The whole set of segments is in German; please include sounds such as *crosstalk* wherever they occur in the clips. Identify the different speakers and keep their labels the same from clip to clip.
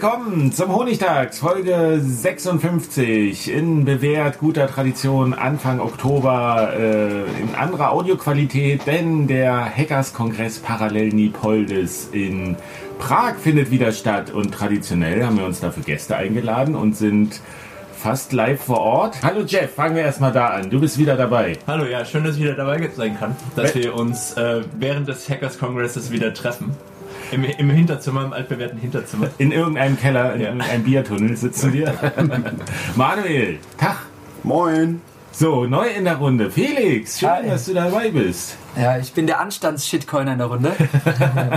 Speaker 1: Willkommen zum Honigtags, Folge 56 in bewährt guter Tradition Anfang Oktober äh, in anderer Audioqualität, denn der Hackers-Kongress Parallel Nipoldis in Prag findet wieder statt und traditionell haben wir uns dafür Gäste eingeladen und sind fast live vor Ort. Hallo Jeff, fangen wir erstmal da an. Du bist wieder dabei.
Speaker 2: Hallo, ja, schön, dass ich wieder dabei sein kann, dass wir uns äh, während des Hackers-Kongresses wieder treffen. Im, Im Hinterzimmer, im altbewährten Hinterzimmer.
Speaker 1: In irgendeinem Keller, in ja. irgendeinem Biertunnel sitzen wir. *laughs* Manuel, Tag.
Speaker 3: Moin.
Speaker 1: So, neu in der Runde. Felix, schön, Hi. dass du dabei bist.
Speaker 4: Ja, ich bin der Anstands-Shitcoiner in der Runde.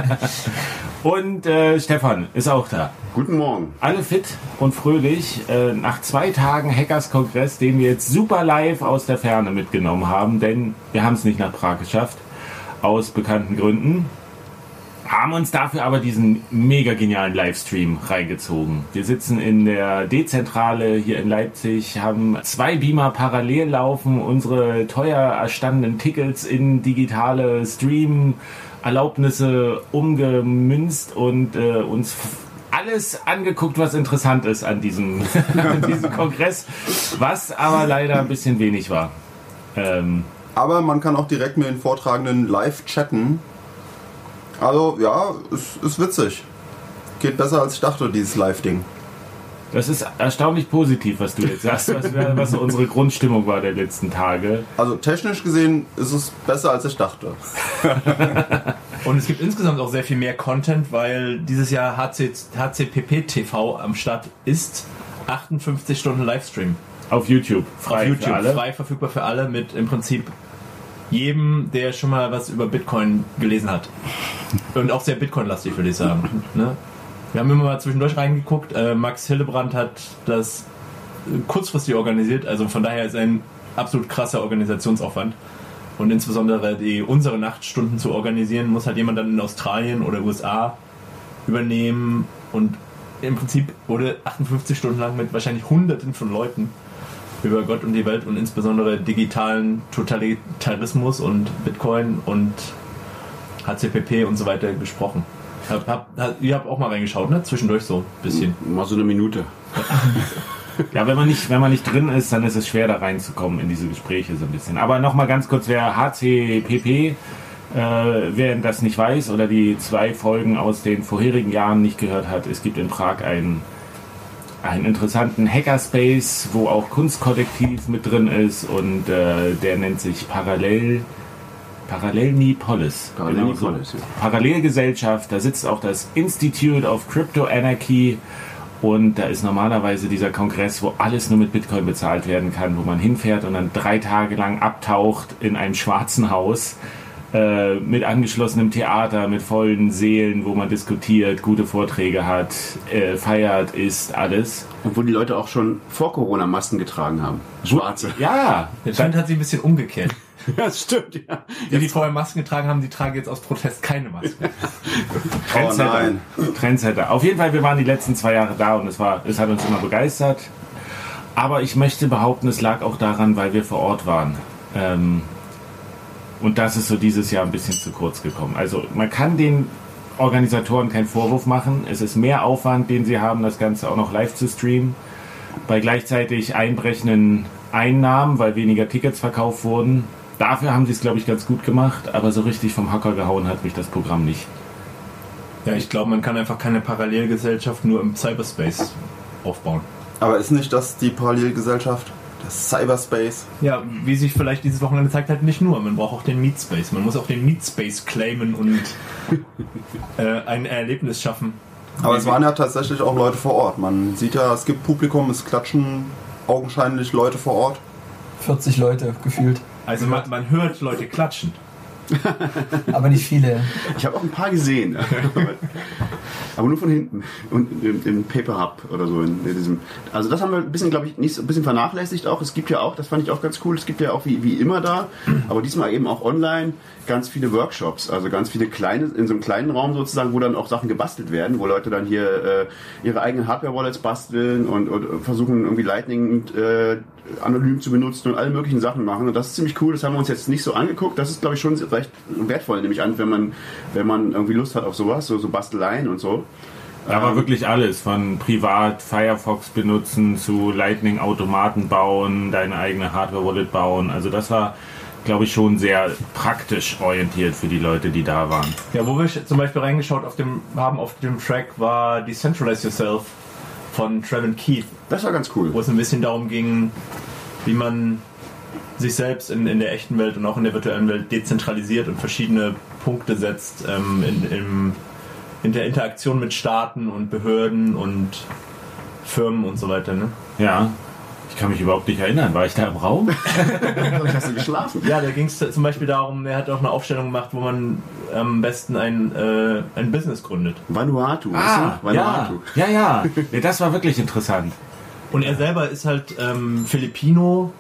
Speaker 4: *laughs*
Speaker 1: und äh, Stefan ist auch da.
Speaker 3: Guten Morgen.
Speaker 1: Alle fit und fröhlich. Äh, nach zwei Tagen Hackers-Kongress, den wir jetzt super live aus der Ferne mitgenommen haben, denn wir haben es nicht nach Prag geschafft. Aus bekannten Gründen haben uns dafür aber diesen mega genialen Livestream reingezogen. Wir sitzen in der D-Zentrale hier in Leipzig, haben zwei Beamer parallel laufen, unsere teuer erstandenen Tickets in digitale Stream-Erlaubnisse umgemünzt und äh, uns alles angeguckt, was interessant ist an diesem, *laughs* an diesem Kongress, was aber leider ein bisschen wenig war.
Speaker 3: Ähm, aber man kann auch direkt mit den Vortragenden live chatten also ja, ist, ist witzig. Geht besser als ich dachte, dieses Live-Ding.
Speaker 1: Das ist erstaunlich positiv, was du jetzt sagst, was, was unsere Grundstimmung war der letzten Tage.
Speaker 3: Also technisch gesehen ist es besser, als ich dachte. *laughs*
Speaker 2: Und es gibt insgesamt auch sehr viel mehr Content, weil dieses Jahr HC, HCPP TV am Start ist. 58 Stunden Livestream.
Speaker 1: Auf YouTube.
Speaker 2: Frei Auf YouTube, für alle. frei verfügbar für alle mit im Prinzip jedem, der schon mal was über Bitcoin gelesen hat. Und auch sehr Bitcoin-lastig, würde ich sagen. Ne? Wir haben immer mal zwischendurch reingeguckt. Äh, Max Hillebrand hat das kurzfristig organisiert, also von daher ist ein absolut krasser Organisationsaufwand. Und insbesondere die unsere Nachtstunden zu organisieren, muss halt jemand dann in Australien oder USA übernehmen. Und im Prinzip wurde 58 Stunden lang mit wahrscheinlich Hunderten von Leuten über Gott und die Welt und insbesondere digitalen Totalitarismus und Bitcoin und HCPP und so weiter gesprochen. Hab, hab, ihr habt auch mal reingeschaut, ne? Zwischendurch so ein bisschen.
Speaker 3: Mal so eine Minute. *laughs*
Speaker 1: ja, wenn man, nicht, wenn man nicht drin ist, dann ist es schwer da reinzukommen in diese Gespräche so ein bisschen. Aber nochmal ganz kurz, wer HCPP, äh, wer das nicht weiß oder die zwei Folgen aus den vorherigen Jahren nicht gehört hat, es gibt in Prag ein einen interessanten Hackerspace, wo auch Kunstkollektiv mit drin ist und äh, der nennt sich Parallel Parallelnipolis. Parallelnipolis, genau so. ja. Parallelgesellschaft, da sitzt auch das Institute of Crypto Anarchy und da ist normalerweise dieser Kongress, wo alles nur mit Bitcoin bezahlt werden kann, wo man hinfährt und dann drei Tage lang abtaucht in einem schwarzen Haus äh, mit angeschlossenem Theater, mit vollen Seelen, wo man diskutiert, gute Vorträge hat, äh, feiert, isst, alles.
Speaker 3: Und wo die Leute auch schon vor Corona Masken getragen haben.
Speaker 1: Schwarze. Ja. *laughs*
Speaker 2: Der Trend hat sich ein bisschen umgekehrt.
Speaker 1: Ja, das stimmt, ja.
Speaker 2: Die, die vorher Masken getragen haben, die tragen jetzt aus Protest keine Masken. *laughs*
Speaker 1: Trendsetter. Oh nein. Trendsetter. Auf jeden Fall, wir waren die letzten zwei Jahre da und es, war, es hat uns immer begeistert. Aber ich möchte behaupten, es lag auch daran, weil wir vor Ort waren. Ähm, und das ist so dieses Jahr ein bisschen zu kurz gekommen. Also man kann den Organisatoren keinen Vorwurf machen. Es ist mehr Aufwand, den sie haben, das Ganze auch noch live zu streamen. Bei gleichzeitig einbrechenden Einnahmen, weil weniger Tickets verkauft wurden. Dafür haben sie es, glaube ich, ganz gut gemacht, aber so richtig vom Hocker gehauen hat mich das Programm nicht.
Speaker 2: Ja, ich glaube, man kann einfach keine Parallelgesellschaft nur im Cyberspace aufbauen.
Speaker 3: Aber ist nicht das die Parallelgesellschaft? Das Cyberspace?
Speaker 2: Ja, wie sich vielleicht dieses Wochenende zeigt, halt nicht nur. Man braucht auch den Meat Space. Man muss auch den Meat Space claimen und *laughs* äh, ein Erlebnis schaffen.
Speaker 3: Aber es waren ja tatsächlich auch Leute vor Ort. Man sieht ja, es gibt Publikum, es klatschen augenscheinlich Leute vor Ort.
Speaker 4: 40 Leute gefühlt.
Speaker 2: Also man, man hört Leute klatschen. *laughs*
Speaker 4: Aber nicht viele.
Speaker 5: Ich habe auch ein paar gesehen. *laughs* Aber nur von hinten. Und im, im Paper Hub oder so. In diesem. Also das haben wir ein bisschen, glaube ich, nicht so ein bisschen vernachlässigt auch. Es gibt ja auch, das fand ich auch ganz cool, es gibt ja auch wie, wie immer da, aber diesmal eben auch online ganz viele Workshops. Also ganz viele kleine, in so einem kleinen Raum sozusagen, wo dann auch Sachen gebastelt werden, wo Leute dann hier äh, ihre eigenen Hardware-Wallets basteln und, und versuchen irgendwie Lightning äh, anonym zu benutzen und alle möglichen Sachen machen. Und das ist ziemlich cool. Das haben wir uns jetzt nicht so angeguckt. Das ist, glaube ich, schon recht wertvoll, nehme ich an, wenn man, wenn man irgendwie Lust hat auf sowas, so, so Basteleien und so.
Speaker 1: Da war wirklich alles, von privat Firefox benutzen zu Lightning Automaten bauen, deine eigene Hardware Wallet bauen. Also das war, glaube ich, schon sehr praktisch orientiert für die Leute, die da waren.
Speaker 2: Ja, wo wir zum Beispiel reingeschaut auf dem, haben auf dem Track war Decentralize Yourself von Trevin Keith,
Speaker 5: Das war ganz cool.
Speaker 2: wo es ein bisschen darum ging, wie man sich selbst in, in der echten Welt und auch in der virtuellen Welt dezentralisiert und verschiedene Punkte setzt ähm, in, im, in der Interaktion mit Staaten und Behörden und Firmen und so weiter. Ne?
Speaker 1: Ja, ich kann mich überhaupt nicht erinnern. War ich da im Raum? *laughs*
Speaker 5: Vielleicht hast du geschlafen.
Speaker 2: Ja, da ging es zum Beispiel darum, er hat auch eine Aufstellung gemacht, wo man am besten ein, äh, ein Business gründet.
Speaker 5: Vanuatu,
Speaker 1: Ah,
Speaker 5: weißt du?
Speaker 1: ja,
Speaker 5: Vanuatu.
Speaker 1: ja, ja. Nee, das war wirklich interessant.
Speaker 2: Und er selber ist halt ähm, Filipino,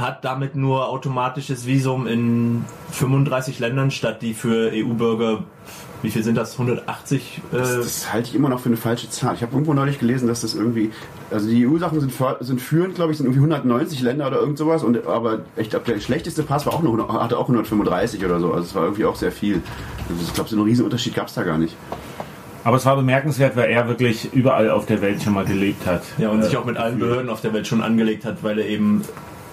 Speaker 2: hat damit nur automatisches Visum in 35 Ländern statt die für EU-Bürger, wie viel sind das? 180? Äh,
Speaker 5: Das, das halte ich immer noch für eine falsche Zahl. Ich habe irgendwo neulich gelesen, dass das irgendwie, also die EU-Sachen sind, sind führend, glaube ich, sind irgendwie 190 Länder oder irgend sowas. Und, aber ich glaube, der schlechteste Pass war auch nur, 100 hatte auch 135 oder so. Also es war irgendwie auch sehr viel. Also ich glaube, so einen riesen Unterschied gab es da gar nicht.
Speaker 1: Aber es war bemerkenswert, weil er wirklich überall auf der Welt schon mal gelebt hat.
Speaker 2: ja, und
Speaker 1: Äh,
Speaker 2: sich auch mit allen Behörden auf der Welt schon angelegt hat, weil er eben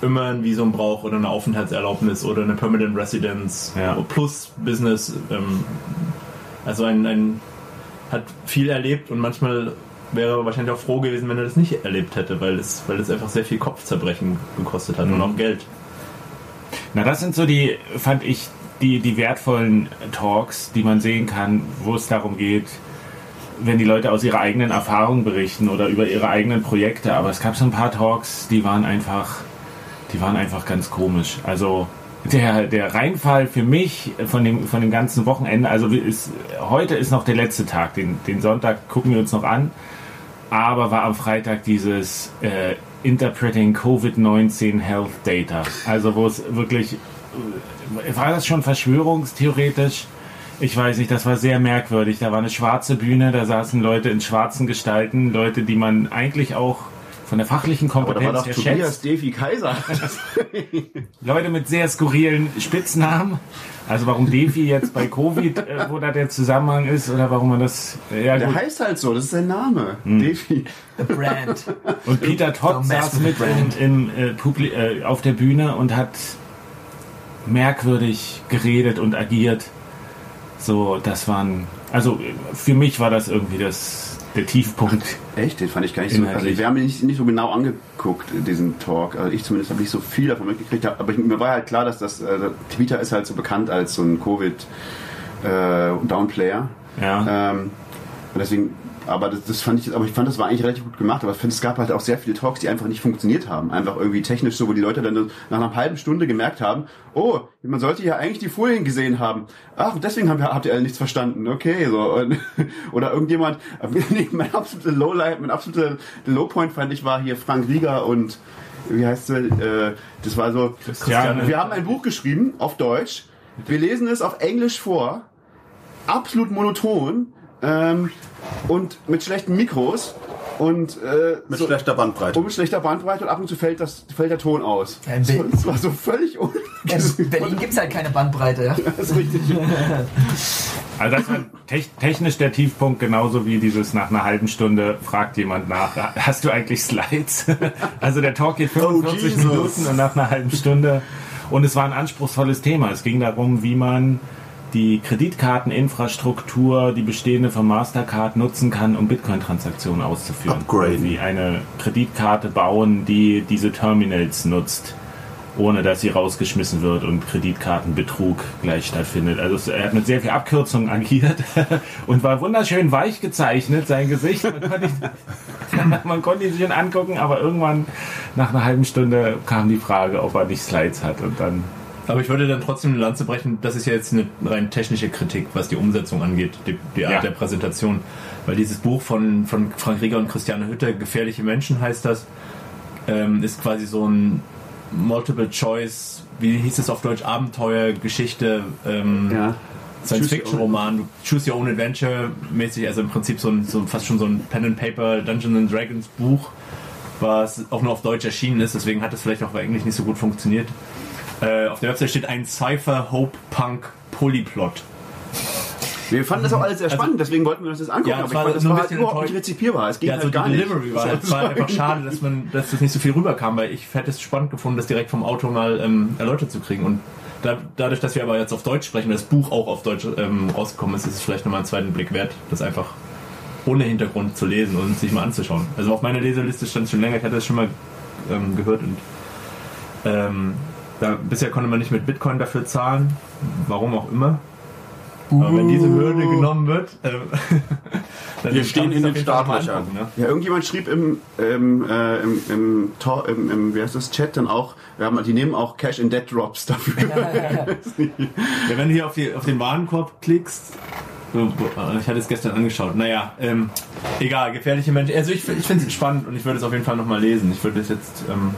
Speaker 2: immer ein Visum braucht oder eine Aufenthaltserlaubnis oder eine Permanent Residence
Speaker 1: Ja.
Speaker 2: plus Business. Ähm, also ein, ein hat viel erlebt und manchmal wäre er wahrscheinlich auch froh gewesen, wenn er das nicht erlebt hätte, weil es, weil es einfach sehr viel Kopfzerbrechen gekostet hat und auch Geld.
Speaker 1: Na, das sind so die, fand ich, die, die wertvollen Talks, die man sehen kann, wo es darum geht, wenn die Leute aus ihrer eigenen Erfahrung berichten oder über ihre eigenen Projekte. Aber es gab so ein paar Talks, die waren einfach, die waren einfach ganz komisch. Also der, der Reinfall für mich von dem, von dem ganzen Wochenende, also ist, heute ist noch der letzte Tag, den, den Sonntag gucken wir uns noch an, aber war am Freitag dieses äh, Interpreting COVID-19 Health Data. Also wo es wirklich, äh, war das schon verschwörungstheoretisch? Ich weiß nicht, das war sehr merkwürdig. Da war eine schwarze Bühne, da saßen Leute in schwarzen Gestalten, Leute, die man eigentlich auch von der fachlichen
Speaker 5: Aber da war
Speaker 1: Kompetenz
Speaker 5: doch Tobias. Devi Kaiser. *laughs*
Speaker 1: Leute mit sehr skurrilen Spitznamen. Also warum Defi jetzt bei Covid, äh, wo da der Zusammenhang ist oder warum man das... äh, Ja,
Speaker 5: Der
Speaker 1: gut.
Speaker 5: heißt halt so, das ist sein Name.
Speaker 1: Hm.
Speaker 5: Devi.
Speaker 4: The Brand.
Speaker 1: Und Peter Todd saß mit
Speaker 4: the brand.
Speaker 1: im, äh, Publi äh, auf der Bühne und hat merkwürdig geredet und agiert. So, das waren... Also äh, für mich war das irgendwie das, der Tiefpunkt.
Speaker 5: Echt? Den fand ich gar nicht so. Also
Speaker 1: Inhaltlich.
Speaker 5: wir haben ihn nicht, nicht so genau angeguckt, diesen Talk. Also ich zumindest habe nicht so viel davon mitgekriegt. Aber ich, mir war halt klar, dass das äh, Twitter ist halt so bekannt als so ein Covid äh.
Speaker 1: Ja.
Speaker 5: Ähm, und deswegen, aber das, das fand ich, aber ich fand, das war eigentlich relativ gut gemacht. Aber ich finde, es gab halt auch sehr viele Talks, die einfach nicht funktioniert haben. Einfach irgendwie technisch so, wo die Leute dann nach einer halben Stunde gemerkt haben, oh, man sollte ja eigentlich die Folien gesehen haben. Ach, deswegen haben wir, habt ihr alle nichts verstanden. Okay, so. Und, *laughs* oder irgendjemand, *laughs* nee, mein absoluter Lowlight, mein absoluter Lowpoint fand ich war hier Frank Rieger und wie heißt sie? Äh, das war so.
Speaker 1: Christiane.
Speaker 5: Wir haben ein Buch geschrieben auf Deutsch. Wir lesen es auf Englisch vor. Absolut monoton. Ähm, und mit schlechten Mikros. Und äh,
Speaker 3: Mit
Speaker 5: so,
Speaker 3: schlechter Bandbreite.
Speaker 5: und mit schlechter Bandbreite und ab und zu fällt, das, fällt der Ton aus.
Speaker 4: Ja, in
Speaker 5: das, das war so völlig un
Speaker 4: In Berlin gibt es halt keine Bandbreite. Ja? *laughs*
Speaker 5: Das ist richtig. *laughs*
Speaker 1: Also das war tech- technisch der Tiefpunkt, genauso wie dieses nach einer halben Stunde fragt jemand nach, hast du eigentlich Slides? *laughs* Also der Talk geht 45
Speaker 3: Jesus.
Speaker 1: Minuten und nach einer halben Stunde. Und es war ein anspruchsvolles Thema. Es ging darum, wie man die Kreditkarteninfrastruktur, die bestehende von Mastercard nutzen kann, um Bitcoin-Transaktionen auszuführen.
Speaker 3: Upgraden.
Speaker 1: Wie eine Kreditkarte bauen, die diese Terminals nutzt, ohne dass sie rausgeschmissen wird und Kreditkartenbetrug gleich stattfindet. Also er hat mit sehr viel Abkürzung agiert *laughs* und war wunderschön weich gezeichnet, sein Gesicht. Man konnte, ihn, *laughs* man konnte ihn sich schon angucken, aber irgendwann nach einer halben Stunde kam die Frage, ob er nicht Slides hat und dann
Speaker 2: Aber ich würde dann trotzdem eine Lanze brechen, das ist ja jetzt eine rein technische Kritik, was die Umsetzung angeht, die, die Art
Speaker 1: Ja.
Speaker 2: der Präsentation. Weil dieses Buch von, von Frank Rieger und Christiane Hütter, Gefährliche Menschen heißt das, ähm, ist quasi so ein Multiple Choice, wie hieß es auf Deutsch, Abenteuer, Geschichte, ähm,
Speaker 5: Ja.
Speaker 2: Science-Fiction-Roman, Choose Your Own Adventure mäßig, also im Prinzip so, ein, so fast schon so ein Pen and Paper Dungeons and Dragons Buch, was auch nur auf Deutsch erschienen ist, deswegen hat es vielleicht auch bei Englisch nicht so gut funktioniert. Äh, auf der Website steht ein Cypher Hope Punk Polyplot.
Speaker 5: Wir fanden das auch alles sehr spannend, deswegen wollten wir uns das angucken.
Speaker 2: Ja,
Speaker 5: aber
Speaker 2: es
Speaker 5: ich fand, das war halt überhaupt nicht rezipierbar. Es ging
Speaker 2: Ja,
Speaker 5: halt
Speaker 2: also die
Speaker 5: gar nicht.
Speaker 2: Delivery war, es war *laughs* einfach schade, dass man, dass das nicht so viel rüberkam, weil ich hätte es spannend gefunden, das direkt vom Autor mal ähm, erläutert zu kriegen. Und da, dadurch, dass wir aber jetzt auf Deutsch sprechen, das Buch auch auf Deutsch ähm, rausgekommen ist, ist es vielleicht nochmal einen zweiten Blick wert, das einfach ohne Hintergrund zu lesen und sich mal anzuschauen. Also auf meiner Leseliste stand es schon länger, ich hatte das schon mal ähm, gehört und ähm, da, bisher konnte man nicht mit Bitcoin dafür zahlen, warum auch immer. Aber wenn diese Hürde genommen wird, ähm, *laughs* dann
Speaker 3: Wir stehen in den Startlöchern.
Speaker 2: ne?
Speaker 5: Ja, irgendjemand schrieb im, ähm, äh, im, im, Tor, im, im, wie heißt das, Chat dann auch, wir haben, die nehmen auch Cash in Dead Drops dafür.
Speaker 2: Ja, *laughs* wenn du hier auf, die, auf den Warenkorb klickst, äh, ich hatte es gestern angeschaut, naja, ähm, egal, gefährliche Menschen. Also ich, ich finde es spannend und ich würde es auf jeden Fall nochmal lesen. Ich würde es jetzt, ähm,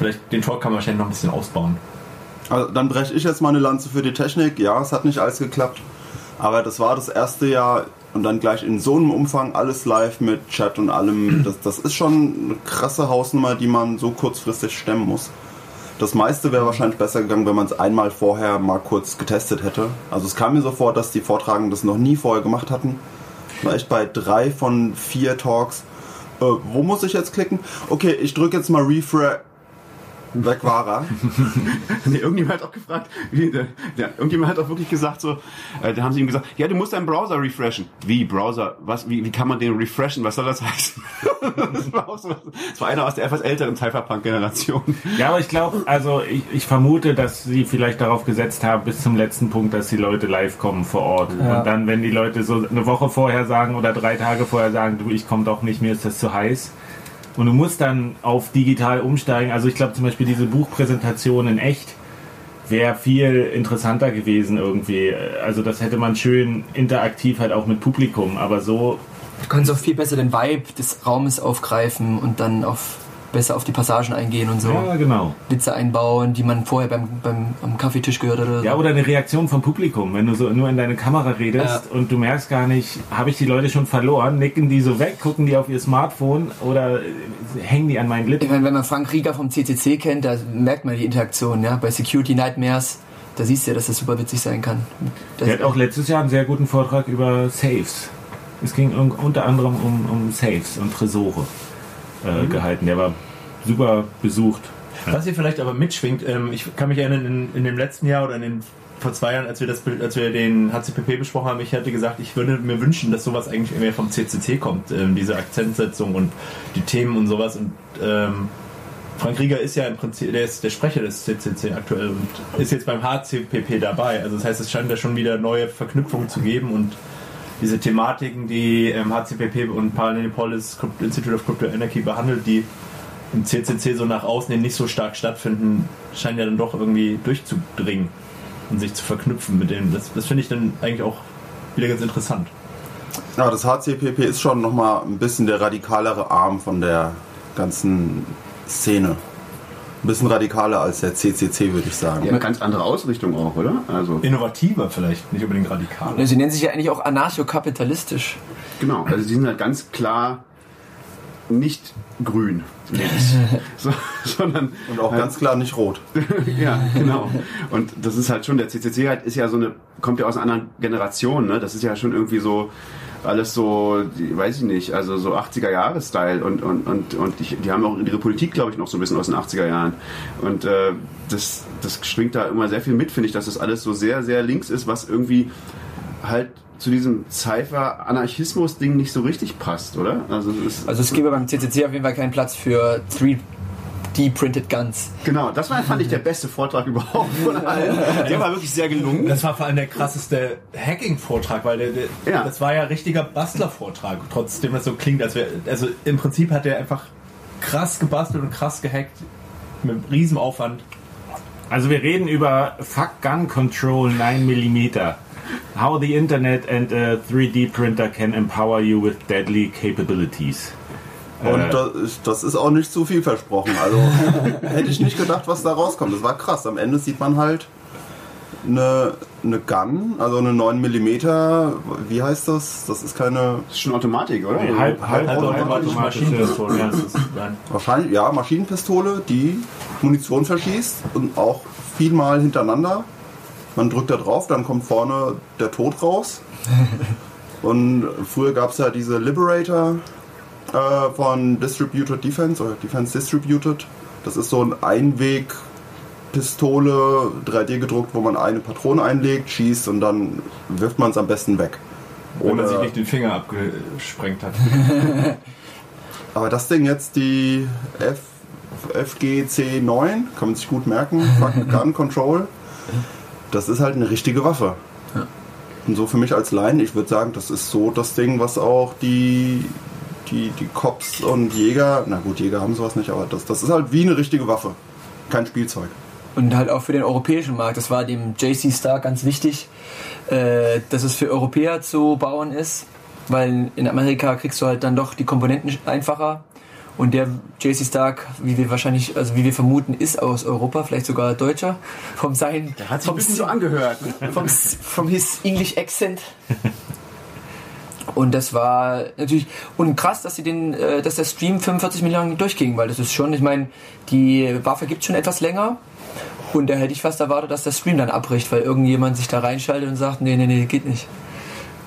Speaker 2: vielleicht den Talk kann man wahrscheinlich noch ein bisschen ausbauen.
Speaker 3: Also dann breche ich jetzt mal eine Lanze für die Technik. Ja, es hat nicht alles geklappt. Aber das war das erste Jahr und dann gleich in so einem Umfang alles live mit Chat und allem. Das, das ist schon eine krasse Hausnummer, die man so kurzfristig stemmen muss. Das meiste wäre wahrscheinlich besser gegangen, wenn man es einmal vorher mal kurz getestet hätte. Also es kam mir so vor, dass die Vortragenden das noch nie vorher gemacht hatten. War echt bei drei von vier Talks. Äh, wo muss ich jetzt klicken? Okay, ich drücke jetzt mal Refresh. Weg war er. *laughs*
Speaker 5: Nee, irgendjemand hat auch gefragt, wie, der, der, irgendjemand hat auch wirklich gesagt so, äh, da haben sie ihm gesagt, ja, du musst deinen Browser refreshen. Wie, Browser? Was, wie, wie kann man den refreshen? Was soll das heißen? *laughs* das, war auch so, das war einer aus der etwas älteren Cypherpunk-Generation.
Speaker 1: Ja, aber ich glaube, also ich, ich vermute, dass sie vielleicht darauf gesetzt haben, bis zum letzten Punkt, dass die Leute live kommen vor Ort.
Speaker 4: Ja.
Speaker 1: Und dann, wenn die Leute so eine Woche vorher sagen oder drei Tage vorher sagen, du, ich komme doch nicht, mir ist das zu heiß. Und du musst dann auf digital umsteigen. Also ich glaube zum Beispiel diese Buchpräsentation in echt wäre viel interessanter gewesen irgendwie. Also das hätte man schön interaktiv halt auch mit Publikum. Aber so
Speaker 4: Du kannst auch viel besser den Vibe des Raumes aufgreifen und dann auf, besser auf die Passagen eingehen und so.
Speaker 1: ja, genau.
Speaker 4: Witze einbauen, die man vorher beim, beim am Kaffeetisch gehört hat oder so.
Speaker 1: Ja, oder eine Reaktion vom Publikum, wenn du so nur in deine Kamera redest
Speaker 4: Ja.
Speaker 1: und du merkst gar nicht, habe ich die Leute schon verloren, nicken die so weg, gucken die auf ihr Smartphone oder äh, hängen die an meinen
Speaker 4: Ich
Speaker 1: Lippen?
Speaker 4: meine, wenn man Frank Rieger vom CCC kennt, da merkt man die Interaktion. Ja? Bei Security Nightmares, da siehst du ja, dass das super witzig sein kann. Das,
Speaker 1: Der hat auch letztes Jahr einen sehr guten Vortrag über Safes. Es ging un- unter anderem um, um Safes und Tresore äh,
Speaker 4: Mhm.
Speaker 1: gehalten. Der war super besucht.
Speaker 2: Was hier vielleicht aber mitschwingt, ähm, ich kann mich erinnern, in, in dem letzten Jahr oder in den vor zwei Jahren, als wir, das, als wir den HCPP besprochen haben, ich hatte gesagt, ich würde mir wünschen, dass sowas eigentlich mehr vom CCC kommt, ähm, diese Akzentsetzung und die Themen und sowas. Und ähm, Frank Rieger ist ja im Prinzip, der ist der Sprecher des CCC aktuell und ist jetzt beim HCPP dabei. Also das heißt, es scheint da schon wieder neue Verknüpfungen zu geben und diese Thematiken, die ähm, HCPP und Parallelpolis Institute of Crypto Anarchy behandelt, die im CCC so nach außen hin nicht so stark stattfinden, scheinen ja dann doch irgendwie durchzudringen und sich zu verknüpfen mit dem. Das, das finde ich dann eigentlich auch wieder ganz interessant.
Speaker 3: Ja, das HCPP ist schon nochmal ein bisschen der radikalere Arm von der ganzen Szene. Ein bisschen radikaler als der CCC, würde ich sagen.
Speaker 5: Ja, eine ganz andere Ausrichtung auch, oder? Also,
Speaker 2: Innovativer vielleicht, nicht unbedingt radikal.
Speaker 4: Ja, Sie nennen sich ja eigentlich auch anarchokapitalistisch.
Speaker 5: genau. Also, sie sind halt ganz klar nicht grün, *laughs* so, sondern
Speaker 3: Und auch ganz klar nicht rot. *laughs*
Speaker 5: ja, genau. Und das ist halt schon, der CCC halt ist ja so eine, kommt ja aus einer anderen Generation, ne? Das ist ja schon irgendwie so alles so, die, weiß ich nicht, also so 80er Jahre Style und und und und die, die haben auch ihre Politik, glaube ich, noch so ein bisschen aus den 80er Jahren. Und äh, das das schwingt da immer sehr viel mit, finde ich, dass das alles so sehr sehr links ist, was irgendwie halt zu diesem Cypher-Anarchismus-Ding nicht so richtig passt, oder? Also, es ist,
Speaker 4: Also es gäbe beim CCC auf jeden Fall keinen Platz für 3D-printed Guns.
Speaker 5: Genau, das war, fand ich der beste Vortrag überhaupt von allen. Der war wirklich sehr gelungen.
Speaker 2: Das war vor allem der krasseste Hacking-Vortrag, weil der, der,
Speaker 5: Ja.
Speaker 2: das war ja richtiger Bastler-Vortrag, trotzdem das so klingt, als wäre. Also im Prinzip hat er einfach krass gebastelt und krass gehackt mit riesem Aufwand.
Speaker 1: Also wir reden über Fuck Gun Control 9mm. How the Internet and a 3D printer can empower you with deadly capabilities.
Speaker 3: Und
Speaker 1: Äh.
Speaker 3: das, ist- das ist auch nicht zu viel versprochen. Also hätte ich nicht gedacht, was da rauskommt. Das war krass. Am Ende sieht man halt eine, eine Gun, also eine 9 mm. Wie heißt das? Das ist keine.
Speaker 5: Das ist schon Automatik, oder?
Speaker 1: Nee, halb, halb,
Speaker 2: Also
Speaker 1: halb
Speaker 2: automatisch Maschinenpistole. Ja.
Speaker 3: Wahrscheinlich, ja, Maschinenpistole, die Munition verschießt und auch vielmal hintereinander. Man drückt da drauf, dann kommt vorne der Tod raus. *laughs* Und früher gab es ja diese Liberator äh, von Distributed Defense oder Defense Distributed. Das ist so ein Einweg-Pistole, 3D gedruckt, wo man eine Patrone einlegt, schießt und dann wirft man es am besten weg.
Speaker 2: Wenn man sich nicht den Finger abgesprengt hat. *laughs*
Speaker 3: Aber das Ding jetzt, die F, FGC9, kann man sich gut merken, Gun Control, *laughs* das ist halt eine richtige Waffe. Und so für mich als Laien, ich würde sagen, das ist so das Ding, was auch die, die, die Cops und Jäger, na gut, Jäger haben sowas nicht, aber das, das ist halt wie eine richtige Waffe. Kein Spielzeug.
Speaker 4: Und halt auch für den europäischen Markt. Das war dem JC Star ganz wichtig, äh, dass es für Europäer zu bauen ist, weil in Amerika kriegst du halt dann doch die Komponenten einfacher. Und der JC Stark, wie wir wahrscheinlich, also wie wir vermuten, ist aus Europa, vielleicht sogar Deutscher, vom sein,
Speaker 5: Hat sich ein
Speaker 4: vom,
Speaker 5: bisschen so angehört.
Speaker 4: vom, vom his English Accent. Und das war natürlich und krass, dass sie den, äh, dass der Stream 45 Millionen durchging, weil das ist schon, ich meine, die Waffe gibt schon etwas länger und da hätte ich fast erwartet, dass der Stream dann abbricht, weil irgendjemand sich da reinschaltet und sagt, nee, nee, nee, geht nicht.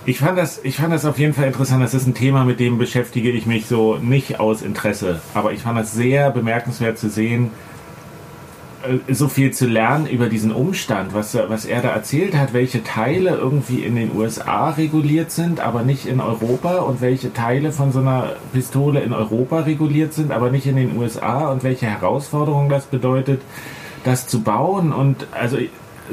Speaker 1: Ich fand, das, ich fand das auf jeden Fall interessant. Das ist ein Thema, mit dem beschäftige ich mich so nicht aus Interesse. Aber ich fand das sehr bemerkenswert zu sehen, äh, so viel zu lernen über diesen Umstand, was, was er da erzählt hat, welche Teile irgendwie in den USA reguliert sind, aber nicht in Europa und welche Teile von so einer Pistole in Europa reguliert sind, aber nicht in den USA und welche Herausforderungen das bedeutet, das zu bauen und also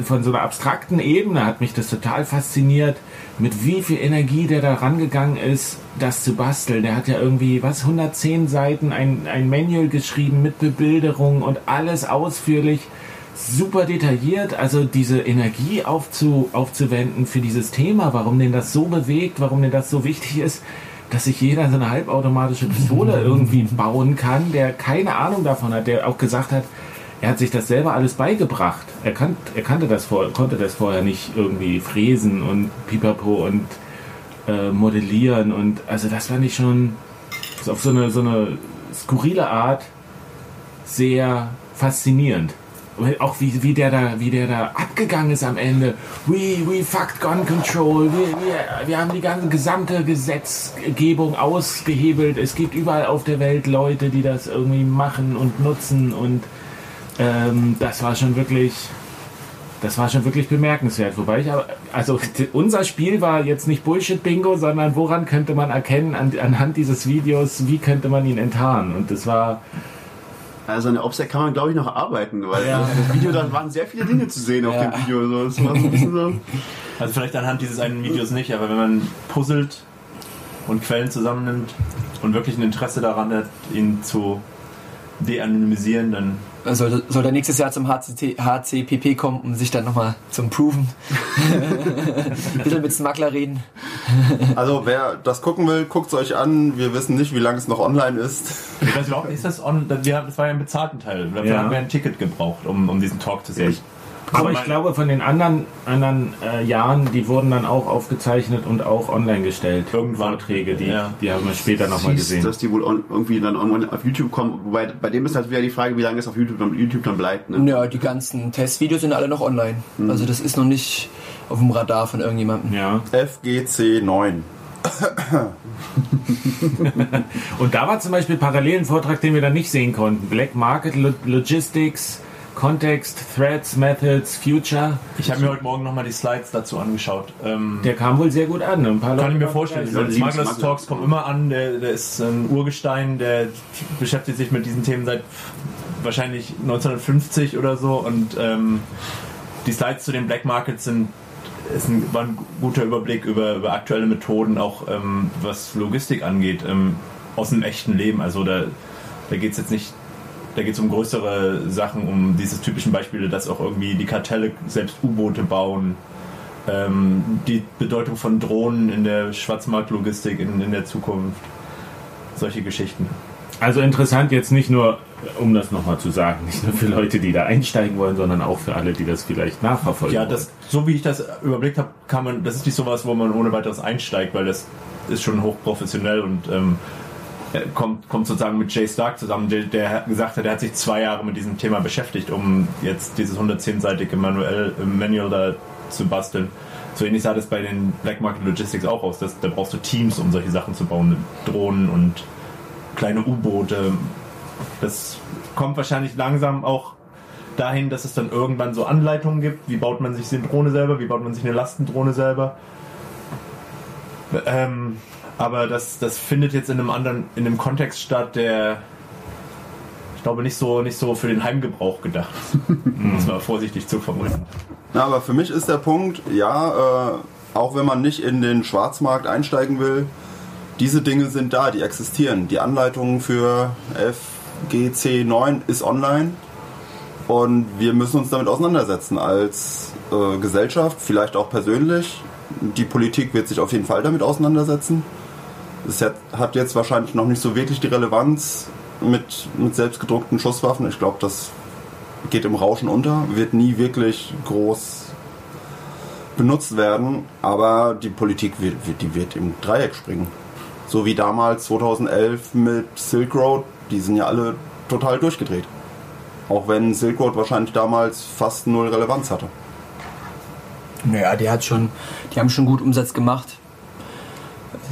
Speaker 1: von so einer abstrakten Ebene hat mich das total fasziniert, mit wie viel Energie der da rangegangen ist, das zu basteln. Der hat ja irgendwie, was, 110 Seiten, ein, ein Manual geschrieben mit Bebilderung und alles ausführlich, super detailliert. Also diese Energie aufzu, aufzuwenden für dieses Thema, warum den das so bewegt, warum den das so wichtig ist, dass sich jeder so eine halbautomatische Pistole *laughs* irgendwie bauen kann, der keine Ahnung davon hat, der auch gesagt hat, er hat sich das selber alles beigebracht. Er, kannt, er kannte das vor, konnte das vorher nicht irgendwie fräsen und pipapo und äh, modellieren und also das fand ich schon auf so eine, so eine skurrile Art sehr faszinierend. Auch wie, wie, der da, wie der da abgegangen ist am Ende. We, we fucked gun control. Wir, wir, wir haben die ganze gesamte Gesetzgebung ausgehebelt. Es gibt überall auf der Welt Leute, die das irgendwie machen und nutzen und ähm, das war schon wirklich, das war schon wirklich bemerkenswert. Wobei ich aber, also *laughs* unser Spiel war jetzt nicht Bullshit-Bingo, sondern woran könnte man erkennen, an, anhand dieses Videos, wie könnte man ihn enttarnen? Und das war,
Speaker 5: Also an der OPSEC kann man, glaube ich, noch arbeiten, weil
Speaker 1: Ja.
Speaker 5: das Video, da waren sehr viele Dinge zu sehen auf
Speaker 4: Ja.
Speaker 5: dem Video. So, das war so ein bisschen so.
Speaker 2: Also vielleicht anhand dieses einen Videos nicht, aber wenn man puzzelt und Quellen zusammennimmt und wirklich ein Interesse daran hat, ihn zu de-anonymisieren, dann
Speaker 4: Soll, soll der nächstes Jahr zum HCT, HCPP kommen, um sich dann nochmal zum Proven. Ein *laughs* bisschen mit Smuggler reden.
Speaker 3: Also wer das gucken will, guckt es euch an. Wir wissen nicht, wie lange es noch online ist.
Speaker 2: Ich weiß überhaupt nicht, ist das on, das wir- das war ja im bezahlten Teil. Dafür
Speaker 1: Ja.
Speaker 2: haben wir ein Ticket gebraucht, um, um diesen Talk zu sehen.
Speaker 5: Ich
Speaker 1: Aber ich glaube, von den anderen, anderen äh, Jahren, die wurden dann auch aufgezeichnet und auch online gestellt.
Speaker 2: Irgendwann.
Speaker 1: Vorträge, die,
Speaker 2: Ja.
Speaker 1: die haben wir später nochmal gesehen.
Speaker 5: dass die wohl on, irgendwie dann irgendwann auf YouTube kommen. Wobei bei dem ist halt wieder die Frage, wie lange es auf YouTube dann, YouTube dann bleibt. Ne?
Speaker 4: Ja, die ganzen Testvideos sind alle noch online. Also das ist noch nicht auf dem Radar von irgendjemandem.
Speaker 1: Ja.
Speaker 3: FGC 9. *laughs*
Speaker 1: Und da war zum Beispiel parallel ein Vortrag, den wir dann nicht sehen konnten. Black Market Lo Logistics, Context, Threats, Methods, Future.
Speaker 2: Ich habe mir heute Morgen nochmal die Slides dazu angeschaut. Ähm,
Speaker 1: Der kam wohl sehr gut an. Ein paar
Speaker 2: kann
Speaker 1: Leute
Speaker 2: ich mir vorstellen.
Speaker 1: begeistert.
Speaker 2: Die Smuggler's
Speaker 5: Smuggler.
Speaker 2: Talks kommen immer an. Der, der ist ein Urgestein, der beschäftigt sich mit diesen Themen seit wahrscheinlich 1950 oder so. Und ähm, die Slides zu den Black Markets sind ist ein, war ein guter Überblick über, über aktuelle Methoden, auch ähm, was Logistik angeht, ähm, aus dem echten Leben. Also da, da geht es jetzt nicht, da geht es um größere Sachen, um diese typischen Beispiele, dass auch irgendwie die Kartelle selbst U-Boote bauen, ähm, die Bedeutung von Drohnen in der Schwarzmarktlogistik in, in der Zukunft, solche Geschichten.
Speaker 1: Also interessant jetzt nicht nur, um das nochmal zu sagen, *laughs* nicht nur für Leute, die da einsteigen wollen, sondern auch für alle, die das vielleicht nachverfolgen
Speaker 2: Ja, das, so wie ich das überblickt habe, kann man, das ist nicht sowas, wo man ohne weiteres einsteigt, weil das ist schon hochprofessionell und ähm, kommt, kommt sozusagen mit Jay Stark zusammen, der, der gesagt hat, er hat sich zwei Jahre mit diesem Thema beschäftigt, um jetzt dieses 110-seitige Manual, äh, Manual da zu basteln. So ähnlich sah das bei den Black Market Logistics auch aus. Das, da brauchst du Teams, um solche Sachen zu bauen, Drohnen und kleine U-Boote. Das kommt wahrscheinlich langsam auch dahin, dass es dann irgendwann so Anleitungen gibt. Wie baut man sich eine Drohne selber? Wie baut man sich eine Lastendrohne selber? Ähm, aber das, das findet jetzt in einem anderen, in einem Kontext statt, der ich glaube nicht so, nicht so für den Heimgebrauch gedacht. *laughs* um es mal vorsichtig zu formulieren.
Speaker 3: Na, aber für mich ist der Punkt, ja, äh, auch wenn man nicht in den Schwarzmarkt einsteigen will, diese Dinge sind da, die existieren. Die Anleitung für FGC 9 ist online und wir müssen uns damit auseinandersetzen als äh, Gesellschaft, vielleicht auch persönlich. Die Politik wird sich auf jeden Fall damit auseinandersetzen. Es hat, jetzt wahrscheinlich noch nicht so wirklich die Relevanz mit, mit selbstgedruckten Schusswaffen. Ich glaube, das geht im Rauschen unter, wird nie wirklich groß benutzt werden, aber die Politik wird, wird, die wird im Dreieck springen. So wie damals 2011 mit Silk Road, die sind ja alle total durchgedreht. Auch wenn Silk Road wahrscheinlich damals fast null Relevanz hatte.
Speaker 4: Naja, die hat schon, die haben schon gut Umsatz gemacht.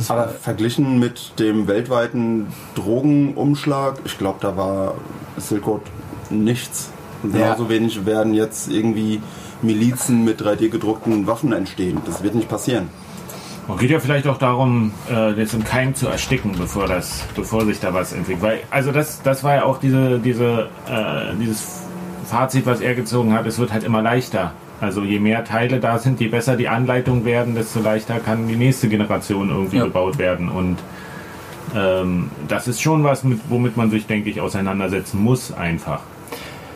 Speaker 3: Aber verglichen mit dem weltweiten Drogenumschlag, ich glaube, da war Silk Road nichts. Und
Speaker 4: Ja.
Speaker 3: Genauso wenig werden jetzt irgendwie Milizen mit 3D gedruckten Waffen entstehen. Das wird nicht passieren.
Speaker 1: Man geht ja vielleicht auch darum, äh, das im Keim zu ersticken, bevor das, bevor sich da was entwickelt. Weil, also das, das war ja auch diese, diese, äh, dieses Fazit, was er gezogen hat. Es wird halt immer leichter. Also je mehr Teile da sind, je besser die Anleitung werden, desto leichter kann die nächste Generation irgendwie
Speaker 4: Ja.
Speaker 1: gebaut werden. Und ähm, das ist schon was, mit, womit man sich, denke ich, auseinandersetzen muss einfach.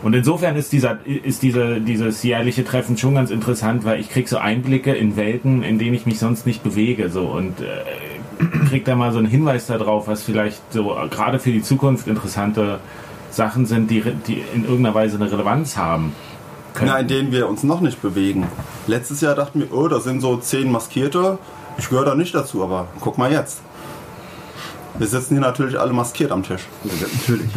Speaker 1: Und insofern ist dieser ist diese, dieses jährliche Treffen schon ganz interessant, weil ich krieg so Einblicke in Welten, in denen ich mich sonst nicht bewege, so und äh, krieg da mal so einen Hinweis darauf, was vielleicht so gerade für die Zukunft interessante Sachen sind, die, die in irgendeiner Weise eine Relevanz haben. Können.
Speaker 3: Ja, in denen wir uns noch nicht bewegen. Letztes Jahr dachten wir, oh, da sind so zehn Maskierte. Ich gehöre da nicht dazu, aber guck mal jetzt. Wir sitzen hier natürlich alle maskiert am Tisch.
Speaker 5: Ja, natürlich. *laughs*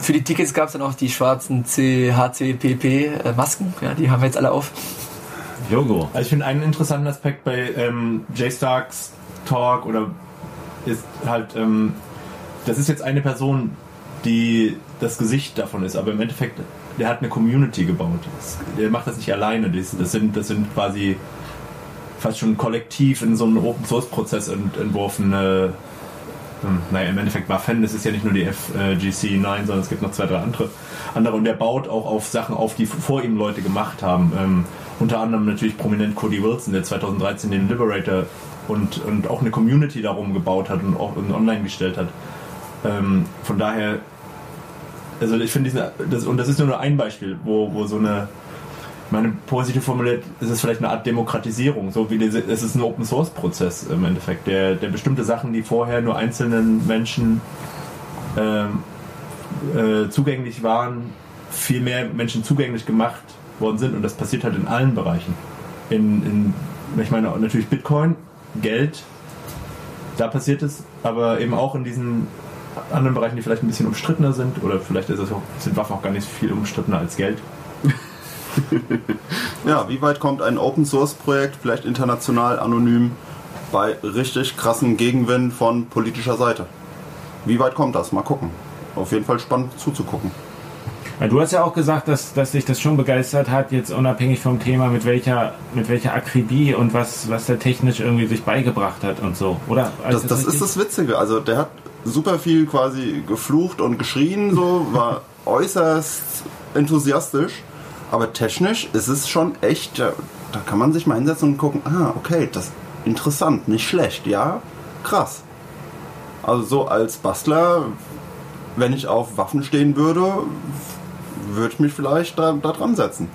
Speaker 4: für die Tickets gab es dann auch die schwarzen CHCPP-Masken. Ja, die haben wir jetzt alle auf.
Speaker 1: Logo.
Speaker 2: Also ich finde einen interessanten Aspekt bei ähm, Jay Starks Talk oder ist halt, ähm, das ist jetzt eine Person, die das Gesicht davon ist, aber im Endeffekt, der hat eine Community gebaut. Der macht das nicht alleine. Das, sind, das sind quasi fast schon kollektiv in so einen Open Source Prozess ent, entworfene. Ähm, naja, im Endeffekt war Fan, das ist ja nicht nur die FGC 9, sondern es gibt noch zwei, drei andere. andere und der baut auch auf Sachen auf, die vor ihm Leute gemacht haben. Ähm, unter anderem natürlich prominent Cody Wilson, der 2013 den Liberator und, und auch eine Community darum gebaut hat und auch online gestellt hat. Ähm, von daher, also ich finde, diesen- das, und das ist nur ein Beispiel, wo, wo so eine, meine, positiv formuliert, ist es vielleicht eine Art Demokratisierung, so wie diese, es ist ein Open Source Prozess im Endeffekt, der, der bestimmte Sachen, die vorher nur einzelnen Menschen ähm, äh, zugänglich waren, viel mehr Menschen zugänglich gemacht worden sind und das passiert halt in allen Bereichen. In, in ich meine natürlich Bitcoin, Geld, da passiert es, aber eben auch in diesen anderen Bereichen, die vielleicht ein bisschen umstrittener sind oder vielleicht ist auch, sind Waffen auch gar nicht viel umstrittener als Geld. *laughs*
Speaker 3: Ja, wie weit kommt ein Open Source Projekt, vielleicht international anonym, bei richtig krassen Gegenwind von politischer Seite? Wie weit kommt das? Mal gucken. Auf jeden Fall spannend zuzugucken.
Speaker 1: Ja, du hast ja auch gesagt, dass, dass dich das schon begeistert hat, jetzt unabhängig vom Thema, mit welcher, mit welcher Akribie und was, was der technisch irgendwie sich beigebracht hat und so, oder?
Speaker 3: Das, das ist das Witzige. Also der hat super viel quasi geflucht und geschrien, so war *laughs* äußerst enthusiastisch. Aber technisch ist es schon echt, da, da kann man sich mal hinsetzen und gucken, ah, okay, das ist interessant, nicht schlecht, ja, krass. Also so als Bastler, wenn ich auf Waffen stehen würde, würde ich mich vielleicht da, da dran setzen.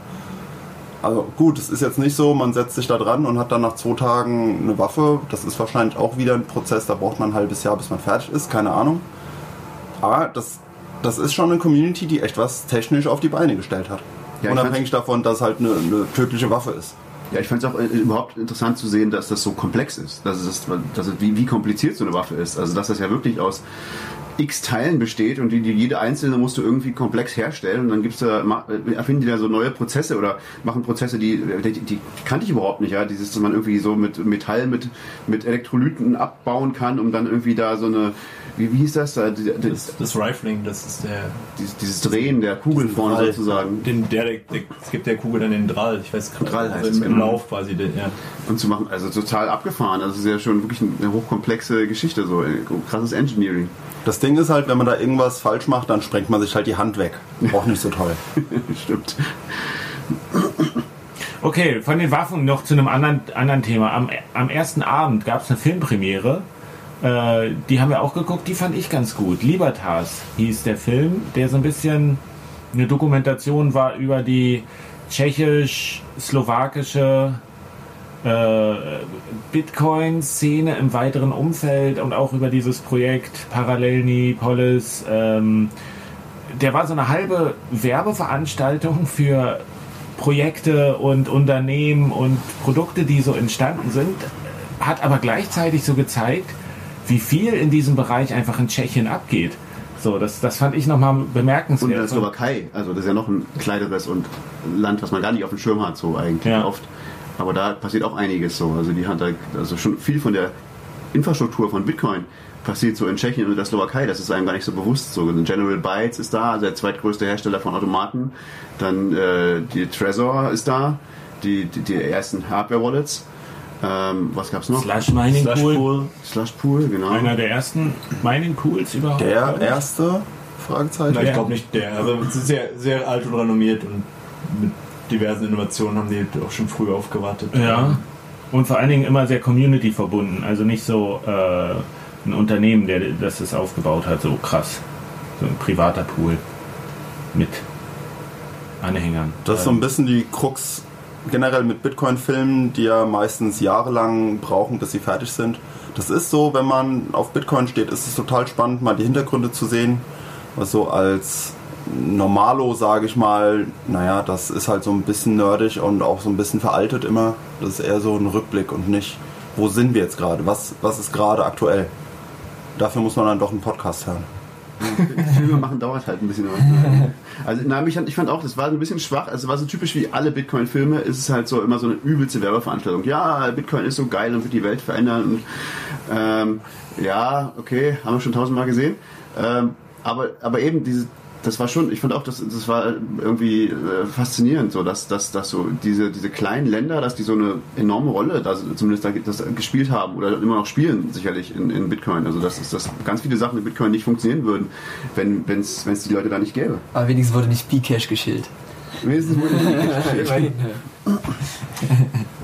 Speaker 3: Also gut, es ist jetzt nicht so, man setzt sich da dran und hat dann nach zwei Tagen eine Waffe. Das ist wahrscheinlich auch wieder ein Prozess, da braucht man ein halbes Jahr, bis man fertig ist, keine Ahnung. Aber das, das ist schon eine Community, die echt was technisch auf die Beine gestellt hat.
Speaker 5: Ja,
Speaker 3: Unabhängig davon, dass es halt eine, eine tödliche Waffe ist.
Speaker 5: Ja, ich fand es auch äh, überhaupt interessant zu sehen, dass das so komplex ist. Dass es, dass es, wie, wie kompliziert so eine Waffe ist. Also, dass das ja wirklich aus x Teilen besteht und die, die jede einzelne musst du irgendwie komplex herstellen und dann gibt's da, äh, erfinden die da so neue Prozesse oder machen Prozesse, die, die, die kannte ich überhaupt nicht, ja. Dieses, dass man irgendwie so mit Metall, mit, mit Elektrolyten abbauen kann, um dann irgendwie da so eine, wie, wie hieß das da? Die- die-
Speaker 2: Das, das Rifling, das ist der,
Speaker 5: dieses, dieses Drehen der Kugel vorne
Speaker 3: Drall.
Speaker 5: sozusagen.
Speaker 2: den, der, der, der, es gibt der Kugel dann den Drall, ich weiß gerade,
Speaker 5: Drall heißt
Speaker 2: also
Speaker 5: es,
Speaker 2: im,
Speaker 5: genau.
Speaker 2: Lauf quasi, den, ja.
Speaker 5: Und zu machen, also total abgefahren. Also es ist ja schon wirklich eine hochkomplexe Geschichte, so äh, krasses Engineering.
Speaker 3: Das Ding ist halt, wenn man da irgendwas falsch macht, dann sprengt man sich halt die Hand weg. Auch nicht so toll. *laughs*
Speaker 5: Stimmt.
Speaker 1: Okay, von den Waffen noch zu einem anderen, anderen Thema. Am, am ersten Abend gab es eine Filmpremiere. Äh, die haben wir auch geguckt, die fand ich ganz gut. Libertas hieß der Film, der so ein bisschen eine Dokumentation war über die tschechisch-slowakische äh, Bitcoin-Szene im weiteren Umfeld und auch über dieses Projekt Parallelni, Polis. Ähm, der war so eine halbe Werbeveranstaltung für Projekte und Unternehmen und Produkte, die so entstanden sind, hat aber gleichzeitig so gezeigt, wie viel in diesem Bereich einfach in Tschechien abgeht. So, das, das fand ich nochmal
Speaker 5: Und
Speaker 1: bemerkenswert.
Speaker 5: der Slowakei, also das ist ja noch ein kleineres und Land, was man gar nicht auf dem Schirm hat, so eigentlich
Speaker 1: Ja.
Speaker 5: oft. Aber da passiert auch einiges so. Also die hat da, also schon viel von der Infrastruktur von Bitcoin passiert so in Tschechien und der Slowakei. Das ist einem gar nicht so bewusst. So General Bytes ist da, also der zweitgrößte Hersteller von Automaten. Dann äh, die Trezor ist da, die, die, die ersten Hardware-Wallets. Ähm, was gab's noch?
Speaker 1: Slush Mining
Speaker 2: Slush
Speaker 1: Pool,
Speaker 2: Pool.
Speaker 5: Slush Pool, genau.
Speaker 1: einer der ersten Mining Pools überhaupt.
Speaker 3: Der erste? Fragezeichen.
Speaker 2: Nein, ich glaube nicht der. Also es ist sehr, sehr alt und renommiert und mit diversen Innovationen haben die auch schon früh aufgewartet.
Speaker 1: Ja. Und vor allen Dingen immer sehr community verbunden. Also nicht so äh, ein Unternehmen, der das es aufgebaut hat, so krass. So ein privater Pool mit Anhängern.
Speaker 3: Das ist so ein bisschen die Krux generell mit Bitcoin-Filmen, die ja meistens jahrelang brauchen, bis sie fertig sind. Das ist so, wenn man auf Bitcoin steht, ist es total spannend, mal die Hintergründe zu sehen. Also als Normalo, sage ich mal, naja, das ist halt so ein bisschen nerdig und auch so ein bisschen veraltet immer. Das ist eher so ein Rückblick und nicht, wo sind wir jetzt gerade? Was, was ist gerade aktuell? Dafür muss man dann doch einen Podcast hören.
Speaker 5: Filme machen dauert halt ein bisschen. Also nein, ich fand, ich fand auch, das war ein bisschen schwach. Also war so typisch wie alle Bitcoin-Filme, ist es halt so immer so eine übelste Werbeveranstaltung. Ja, Bitcoin ist so geil und wird die Welt verändern. Und, ähm, ja, okay, haben wir schon tausendmal gesehen. Ähm, aber, aber eben diese, das war schon, ich fand auch, das, das war irgendwie äh, faszinierend, so dass, dass, dass so diese, diese kleinen Länder, dass die so eine enorme Rolle da, zumindest da, das gespielt haben oder immer noch spielen, sicherlich in, in Bitcoin. Also dass, dass, ganz viele Sachen in Bitcoin nicht funktionieren würden, wenn es die Leute da nicht gäbe.
Speaker 4: Aber wenigstens wurde nicht Bcash geschillt.
Speaker 5: Wenigstens wurde nicht *laughs*
Speaker 4: Immerhin.
Speaker 1: Äh, *laughs*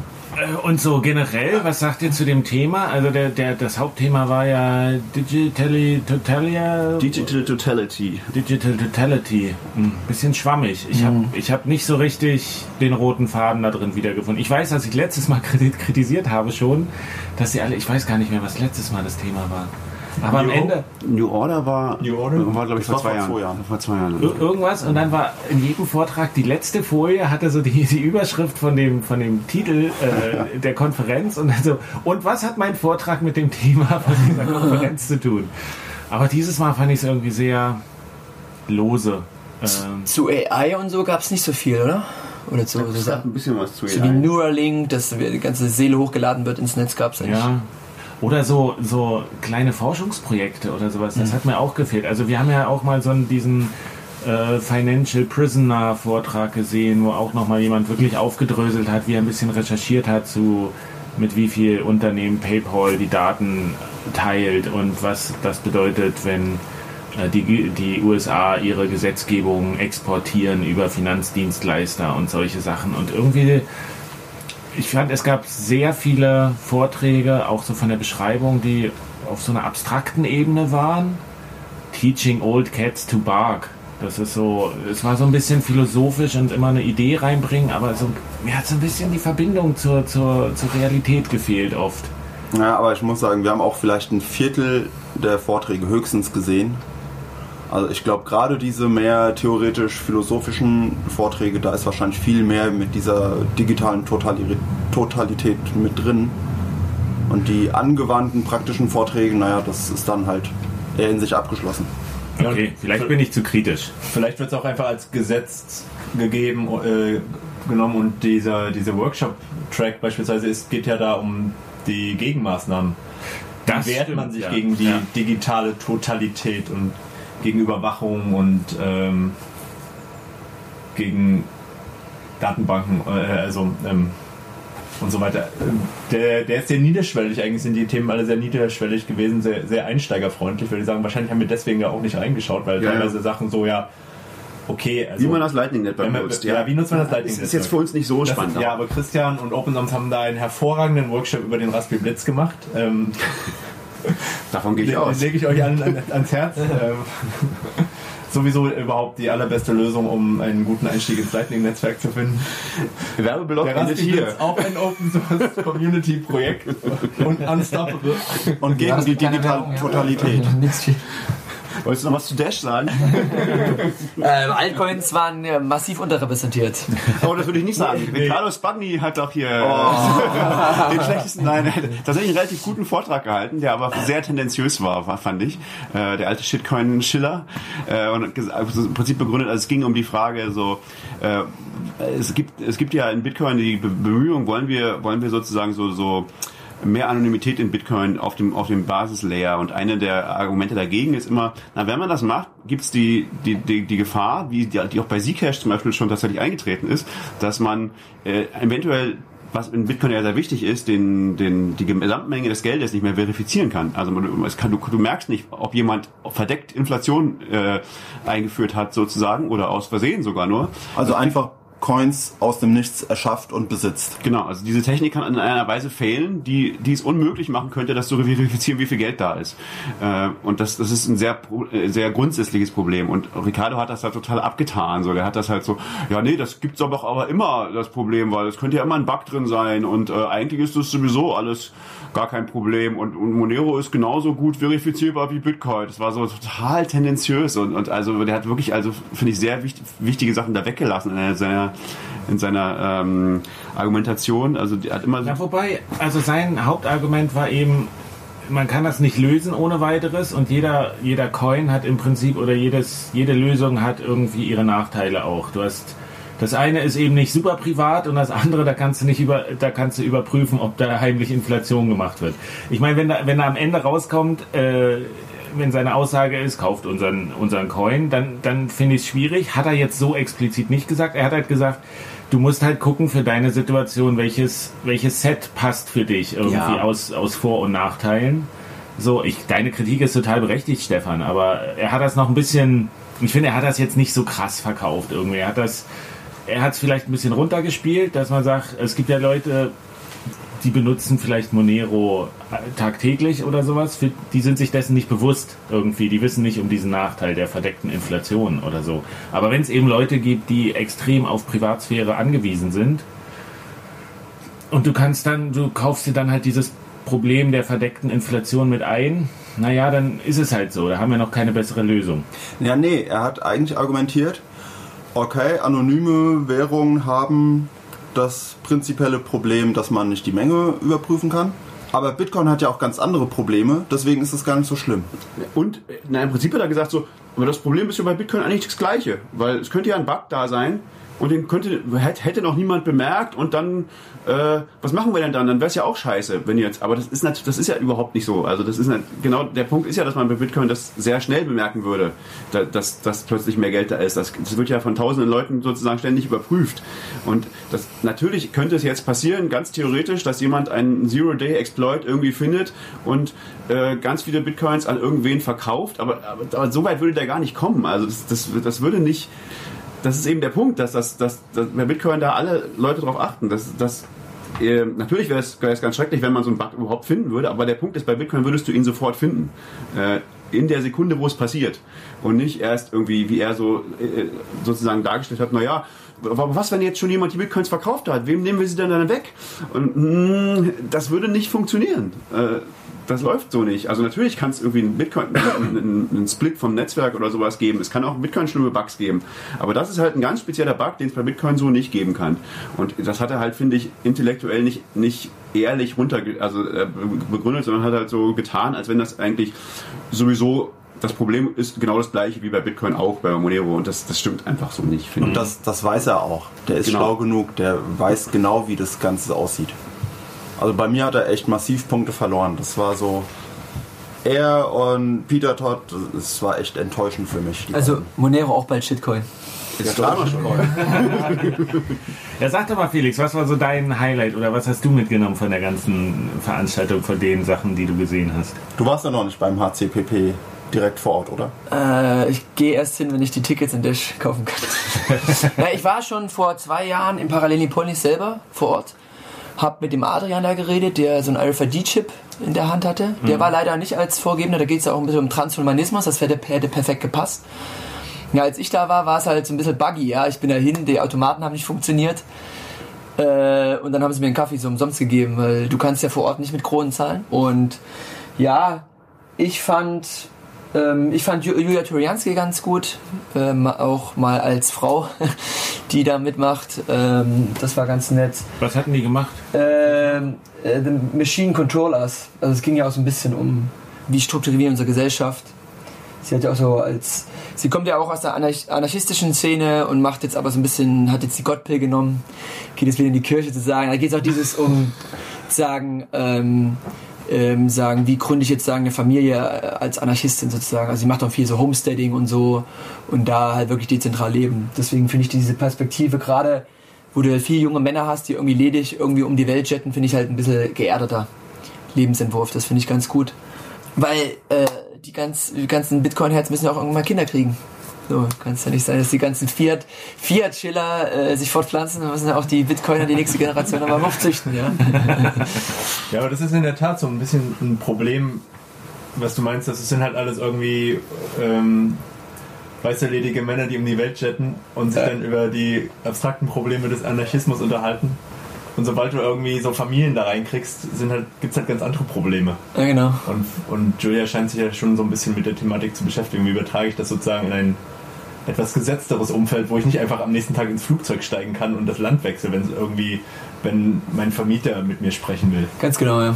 Speaker 1: Und so generell, was sagt ihr zu dem Thema? Also der, der, das Hauptthema war ja Digitally Totalia.
Speaker 3: Digital Totality.
Speaker 1: Digital Totality. Ein bisschen schwammig. Ich habe ich hab nicht so richtig den roten Faden da drin wiedergefunden. Ich weiß, dass ich letztes Mal *laughs* kriti- kritisiert habe schon, dass sie alle, ich weiß gar nicht mehr, was letztes Mal das Thema war. Aber am
Speaker 2: New
Speaker 1: Ende
Speaker 5: New Order war,
Speaker 2: New Order?
Speaker 5: war glaube ich, vor zwei
Speaker 3: vor
Speaker 5: Jahren.
Speaker 3: zwei Jahren.
Speaker 5: Vor zwei Jahren.
Speaker 1: ir- irgendwas und dann war in jedem Vortrag die letzte Folie hatte so die, die Überschrift von dem von dem Titel äh, der Konferenz und so und was hat mein Vortrag mit dem Thema von dieser Konferenz zu tun? Aber dieses Mal fand ich es irgendwie sehr lose. Ähm,
Speaker 4: Zu AI und so gab es nicht so viel, oder? Oder so, so,
Speaker 5: Es gab ein bisschen was zu
Speaker 4: so wie
Speaker 5: AI.
Speaker 4: Neuralink, dass die ganze Seele hochgeladen wird ins Netz, gab es eigentlich.
Speaker 1: Ja. Oder so, so kleine Forschungsprojekte oder sowas. Das hat mir auch gefehlt. Also wir haben ja auch mal so einen, diesen äh, Financial Prisoner Vortrag gesehen, wo auch nochmal jemand wirklich aufgedröselt hat, wie er ein bisschen recherchiert hat zu mit wie viel Unternehmen PayPal die Daten teilt und was das bedeutet, wenn äh, die, die USA ihre Gesetzgebung exportieren über Finanzdienstleister und solche Sachen. Und irgendwie ich fand, es gab sehr viele Vorträge, auch so von der Beschreibung, die auf so einer abstrakten Ebene waren. Teaching Old Cats to Bark. Das ist so, es war so ein bisschen philosophisch und immer eine Idee reinbringen, aber so, mir hat so ein bisschen die Verbindung zur, zur, zur Realität gefehlt oft.
Speaker 3: Ja, aber ich muss sagen, wir haben auch vielleicht ein Viertel der Vorträge höchstens gesehen. Also ich glaube, gerade diese mehr theoretisch-philosophischen Vorträge, da ist wahrscheinlich viel mehr mit dieser digitalen Totali Totalität mit drin. Und die angewandten praktischen Vorträge, naja, das ist dann halt eher in sich abgeschlossen.
Speaker 1: Okay, vielleicht bin ich zu kritisch.
Speaker 2: Vielleicht wird es auch einfach als Gesetz gegeben, äh, genommen und dieser, dieser Workshop-Track beispielsweise ist, geht ja da um die Gegenmaßnahmen.
Speaker 1: Das
Speaker 2: Wie wehrt
Speaker 1: stimmt,
Speaker 2: man sich
Speaker 1: ja.
Speaker 2: gegen die
Speaker 1: Ja.
Speaker 2: digitale Totalität und gegen Überwachung und ähm, gegen Datenbanken, äh, also ähm, und so weiter. Der, der ist sehr niederschwellig, eigentlich sind die Themen alle sehr niederschwellig gewesen, sehr, sehr einsteigerfreundlich, würde ich sagen. Wahrscheinlich haben wir deswegen ja auch nicht reingeschaut, weil
Speaker 5: Ja, ja.
Speaker 2: teilweise Sachen so, ja, okay, also.
Speaker 5: Wie man das Lightning Network
Speaker 2: Ja,
Speaker 5: nutzt.
Speaker 2: ja, wie nutzt man das Lightning
Speaker 5: Das ist jetzt für uns nicht so
Speaker 2: das
Speaker 5: spannend.
Speaker 2: Ist, ja, aber Christian und OpenSoms haben da einen hervorragenden Workshop über den Raspberry Blitz gemacht. Ähm, *laughs* *laughs*
Speaker 5: Davon gehe ich
Speaker 2: den
Speaker 5: aus.
Speaker 2: lege ich euch an, an, ans Herz. *laughs* ähm, sowieso überhaupt die allerbeste Lösung, um einen guten Einstieg ins Lightning-Netzwerk zu finden.
Speaker 5: Werbeblock
Speaker 2: Der
Speaker 5: endet hier.
Speaker 2: Blitz auch ein Open Source *laughs* Community Projekt und Unstoppable.
Speaker 3: Und gegen die
Speaker 4: ist
Speaker 3: digitale. Totalität.
Speaker 4: Nix viel.
Speaker 5: Wolltest du noch was zu Dash sagen? *laughs*
Speaker 4: Äh, Altcoins waren ja massiv unterrepräsentiert. *laughs*
Speaker 5: Oh, das würde ich nicht sagen. Ricardo Spagni hat doch hier *laughs* den schlechtesten, nein, er hat tatsächlich einen relativ guten Vortrag gehalten, der aber sehr tendenziös war, fand ich. Äh, der alte Shitcoin-Schiller. Äh, und also im Prinzip begründet, also es ging um die Frage so, äh, es gibt, es gibt ja in Bitcoin die Be Bemühung, wollen wir, wollen wir sozusagen so, so mehr Anonymität in Bitcoin auf dem, auf dem Basislayer. Und eine der Argumente dagegen ist immer, na, wenn man das macht, gibt's die, die, die, die Gefahr, wie die, die auch bei Zcash zum Beispiel schon tatsächlich eingetreten ist, dass man äh, eventuell was in Bitcoin ja sehr wichtig ist, den, den, die Gesamtmenge des Geldes nicht mehr verifizieren kann. Also man, es kann, du, du merkst nicht, ob jemand verdeckt Inflation äh, eingeführt hat sozusagen oder aus Versehen sogar nur.
Speaker 3: Also einfach Coins aus dem Nichts erschafft und besitzt.
Speaker 5: Genau, also diese Technik kann in einer Weise fehlen, die, die es unmöglich machen könnte, das zu verifizieren, wie viel Geld da ist. Äh, und das, das ist ein sehr, äh, sehr grundsätzliches Problem. Und Ricardo hat das halt total abgetan. So, der hat das halt so, ja nee, das gibt's aber, aber immer das Problem, weil es könnte ja immer ein Bug drin sein und äh, eigentlich ist das sowieso alles gar kein Problem und, und Monero ist genauso gut verifizierbar wie Bitcoin. Das war so total tendenziös und, und also der hat wirklich, also finde ich sehr wichtig, wichtige Sachen da weggelassen in seiner, in seiner ähm, Argumentation. Also der hat immer
Speaker 1: Ja, wobei, also sein Hauptargument war eben, man kann das nicht lösen ohne weiteres und jeder, jeder Coin hat im Prinzip oder jedes, jede Lösung hat irgendwie ihre Nachteile auch. Du hast das eine ist eben nicht super privat und das andere, da kannst du nicht über, da kannst du überprüfen, ob da heimlich Inflation gemacht wird. Ich meine, wenn da, wenn da am Ende rauskommt, äh, wenn seine Aussage ist, kauft unseren, unseren Coin, dann, dann finde ich es schwierig. Hat er jetzt so explizit nicht gesagt. Er hat halt gesagt, du musst halt gucken für deine Situation, welches, welches Set passt für dich irgendwie
Speaker 4: Ja.
Speaker 1: aus, aus Vor- und Nachteilen. So, ich, deine Kritik ist total berechtigt, Stefan, aber er hat das noch ein bisschen, ich finde, er hat das jetzt nicht so krass verkauft irgendwie. Er hat das, er hat es vielleicht ein bisschen runtergespielt, dass man sagt, es gibt ja Leute, die benutzen vielleicht Monero tagtäglich oder sowas, die sind sich dessen nicht bewusst irgendwie, die wissen nicht um diesen Nachteil der verdeckten Inflation oder so. Aber wenn es eben Leute gibt, die extrem auf Privatsphäre angewiesen sind und du kannst dann, du kaufst dir dann halt dieses Problem der verdeckten Inflation mit ein, naja, dann ist es halt so. Da haben wir noch keine bessere Lösung.
Speaker 3: Ja, nee, er hat eigentlich argumentiert, okay, anonyme Währungen haben das prinzipielle Problem, dass man nicht die Menge überprüfen kann. Aber Bitcoin hat ja auch ganz andere Probleme, deswegen ist es gar nicht so schlimm.
Speaker 5: Und na, im Prinzip hat er gesagt so, aber das Problem ist ja bei Bitcoin eigentlich das gleiche, weil es könnte ja ein Bug da sein und den könnte, hätte noch niemand bemerkt und dann, äh, was machen wir denn dann? Dann wäre es ja auch scheiße, wenn jetzt, aber das ist das ist ja überhaupt nicht so. Also das ist genau, der Punkt ist ja, dass man bei Bitcoin das sehr schnell bemerken würde, da, dass, dass plötzlich mehr Geld da ist. Das, das wird ja von tausenden Leuten sozusagen ständig überprüft. Und das, natürlich könnte es jetzt passieren, ganz theoretisch, dass jemand einen Zero-Day-Exploit irgendwie findet und äh, ganz viele Bitcoins an irgendwen verkauft, aber, aber, aber so weit würde der gar nicht kommen. Also das, das, das würde nicht, das ist eben der Punkt, dass, das, dass, dass bei Bitcoin da alle Leute drauf achten. Dass, dass, äh, natürlich wäre es, ganz schrecklich, wenn man so einen Bug überhaupt finden würde, aber der Punkt ist, bei Bitcoin würdest du ihn sofort finden. Äh, in der Sekunde, wo es passiert. Und nicht erst irgendwie, wie er so äh, sozusagen dargestellt hat, naja, was, wenn jetzt schon jemand die Bitcoins verkauft hat? Wem nehmen wir sie denn dann weg? Und mh, das würde nicht funktionieren. Äh, das läuft so nicht. Also natürlich kann es irgendwie einen Bitcoin, einen, einen Split vom Netzwerk oder sowas geben. Es kann auch Bitcoin schlimme Bugs geben. Aber das ist halt ein ganz spezieller Bug, den es bei Bitcoin so nicht geben kann. Und das hat er halt, finde ich, intellektuell nicht, nicht ehrlich runter, also äh, begründet, sondern hat halt so getan, als wenn das eigentlich sowieso das Problem ist genau das gleiche wie bei Bitcoin auch, bei Monero. Und das, das stimmt einfach so nicht, finde
Speaker 3: Und
Speaker 5: ich.
Speaker 3: das, das weiß er auch. Der ist
Speaker 5: Genau.
Speaker 3: schlau genug, der weiß genau, wie das Ganze aussieht. Also bei mir hat er echt massiv Punkte verloren. Das war so. Er und Peter Todd, das war echt enttäuschend für mich.
Speaker 4: Also
Speaker 3: beiden.
Speaker 4: Monero auch bald Shitcoin.
Speaker 5: Ist klar, *laughs* schon.
Speaker 1: Ja, sag doch mal, Felix, was war so dein Highlight oder was hast du mitgenommen von der ganzen Veranstaltung, von den Sachen, die du gesehen hast?
Speaker 3: du warst ja noch nicht beim HCPP direkt vor Ort, oder?
Speaker 4: Äh, ich gehe erst hin, wenn ich die Tickets in Dash kaufen kann. *laughs* Na, ich war schon vor zwei Jahren im Parallelipolis selber vor Ort. Hab mit dem Adrian da geredet, der so einen RFID-Chip in der Hand hatte. Der war leider nicht als Vorgebender, da geht es ja auch ein bisschen um Transhumanismus, das hätte, hätte perfekt gepasst. Ja, als ich da war, war es halt so ein bisschen buggy, ja. Ich bin da hin, die Automaten haben nicht funktioniert. Äh, und dann haben sie mir einen Kaffee so umsonst gegeben, weil du kannst ja vor Ort nicht mit Kronen zahlen. Und ja, ich fand, ich fand Ju- Julia Turianski ganz gut, ähm, auch mal als Frau, *laughs* die da mitmacht. Ähm, das war ganz nett.
Speaker 1: Was hatten die gemacht?
Speaker 4: Ähm, äh, the Machine Controllers. Also es ging ja auch so ein bisschen um, wie strukturieren wir unsere Gesellschaft. Sie hat ja auch so als, sie kommt ja auch aus der Anarch anarchistischen Szene und macht jetzt aber so ein bisschen, hat jetzt die Gottpill genommen, geht jetzt wieder in die Kirche zu sagen. Da geht es auch dieses um, sagen, ähm, ähm, sagen, wie gründe ich jetzt sagen eine Familie äh, als Anarchistin sozusagen. Also sie macht auch viel so Homesteading und so und da halt wirklich dezentral leben. Deswegen finde ich diese Perspektive gerade, wo du viele junge Männer hast, die irgendwie ledig irgendwie um die Welt jetten, finde ich halt ein bisschen geerdeter Lebensentwurf. Das finde ich ganz gut. Weil äh, die, ganz, die ganzen Bitcoin-Herz müssen ja auch irgendwann mal Kinder kriegen. So, kann es ja nicht sein, dass die ganzen Fiat, Fiat-Schiller äh, sich fortpflanzen, dann müssen ja auch die Bitcoiner die nächste Generation aber aufzüchten, ja. *laughs*
Speaker 2: Ja, aber das ist in der Tat so ein bisschen ein Problem, was du meinst, das sind halt alles irgendwie ähm, weiße ledige Männer, die um die Welt jetten und sich
Speaker 4: Ja.
Speaker 2: dann über die abstrakten Probleme des Anarchismus unterhalten. Und sobald du irgendwie so Familien da reinkriegst, sind halt, gibt's halt ganz andere Probleme.
Speaker 4: Ja, genau.
Speaker 2: Und, und Julia scheint sich ja schon so ein bisschen mit der Thematik zu beschäftigen. Wie übertrage ich das sozusagen in ein etwas gesetzteres Umfeld, wo ich nicht einfach am nächsten Tag ins Flugzeug steigen kann und das Land wechsle, wenn es irgendwie, wenn mein Vermieter mit mir sprechen will.
Speaker 4: Ganz genau, ja.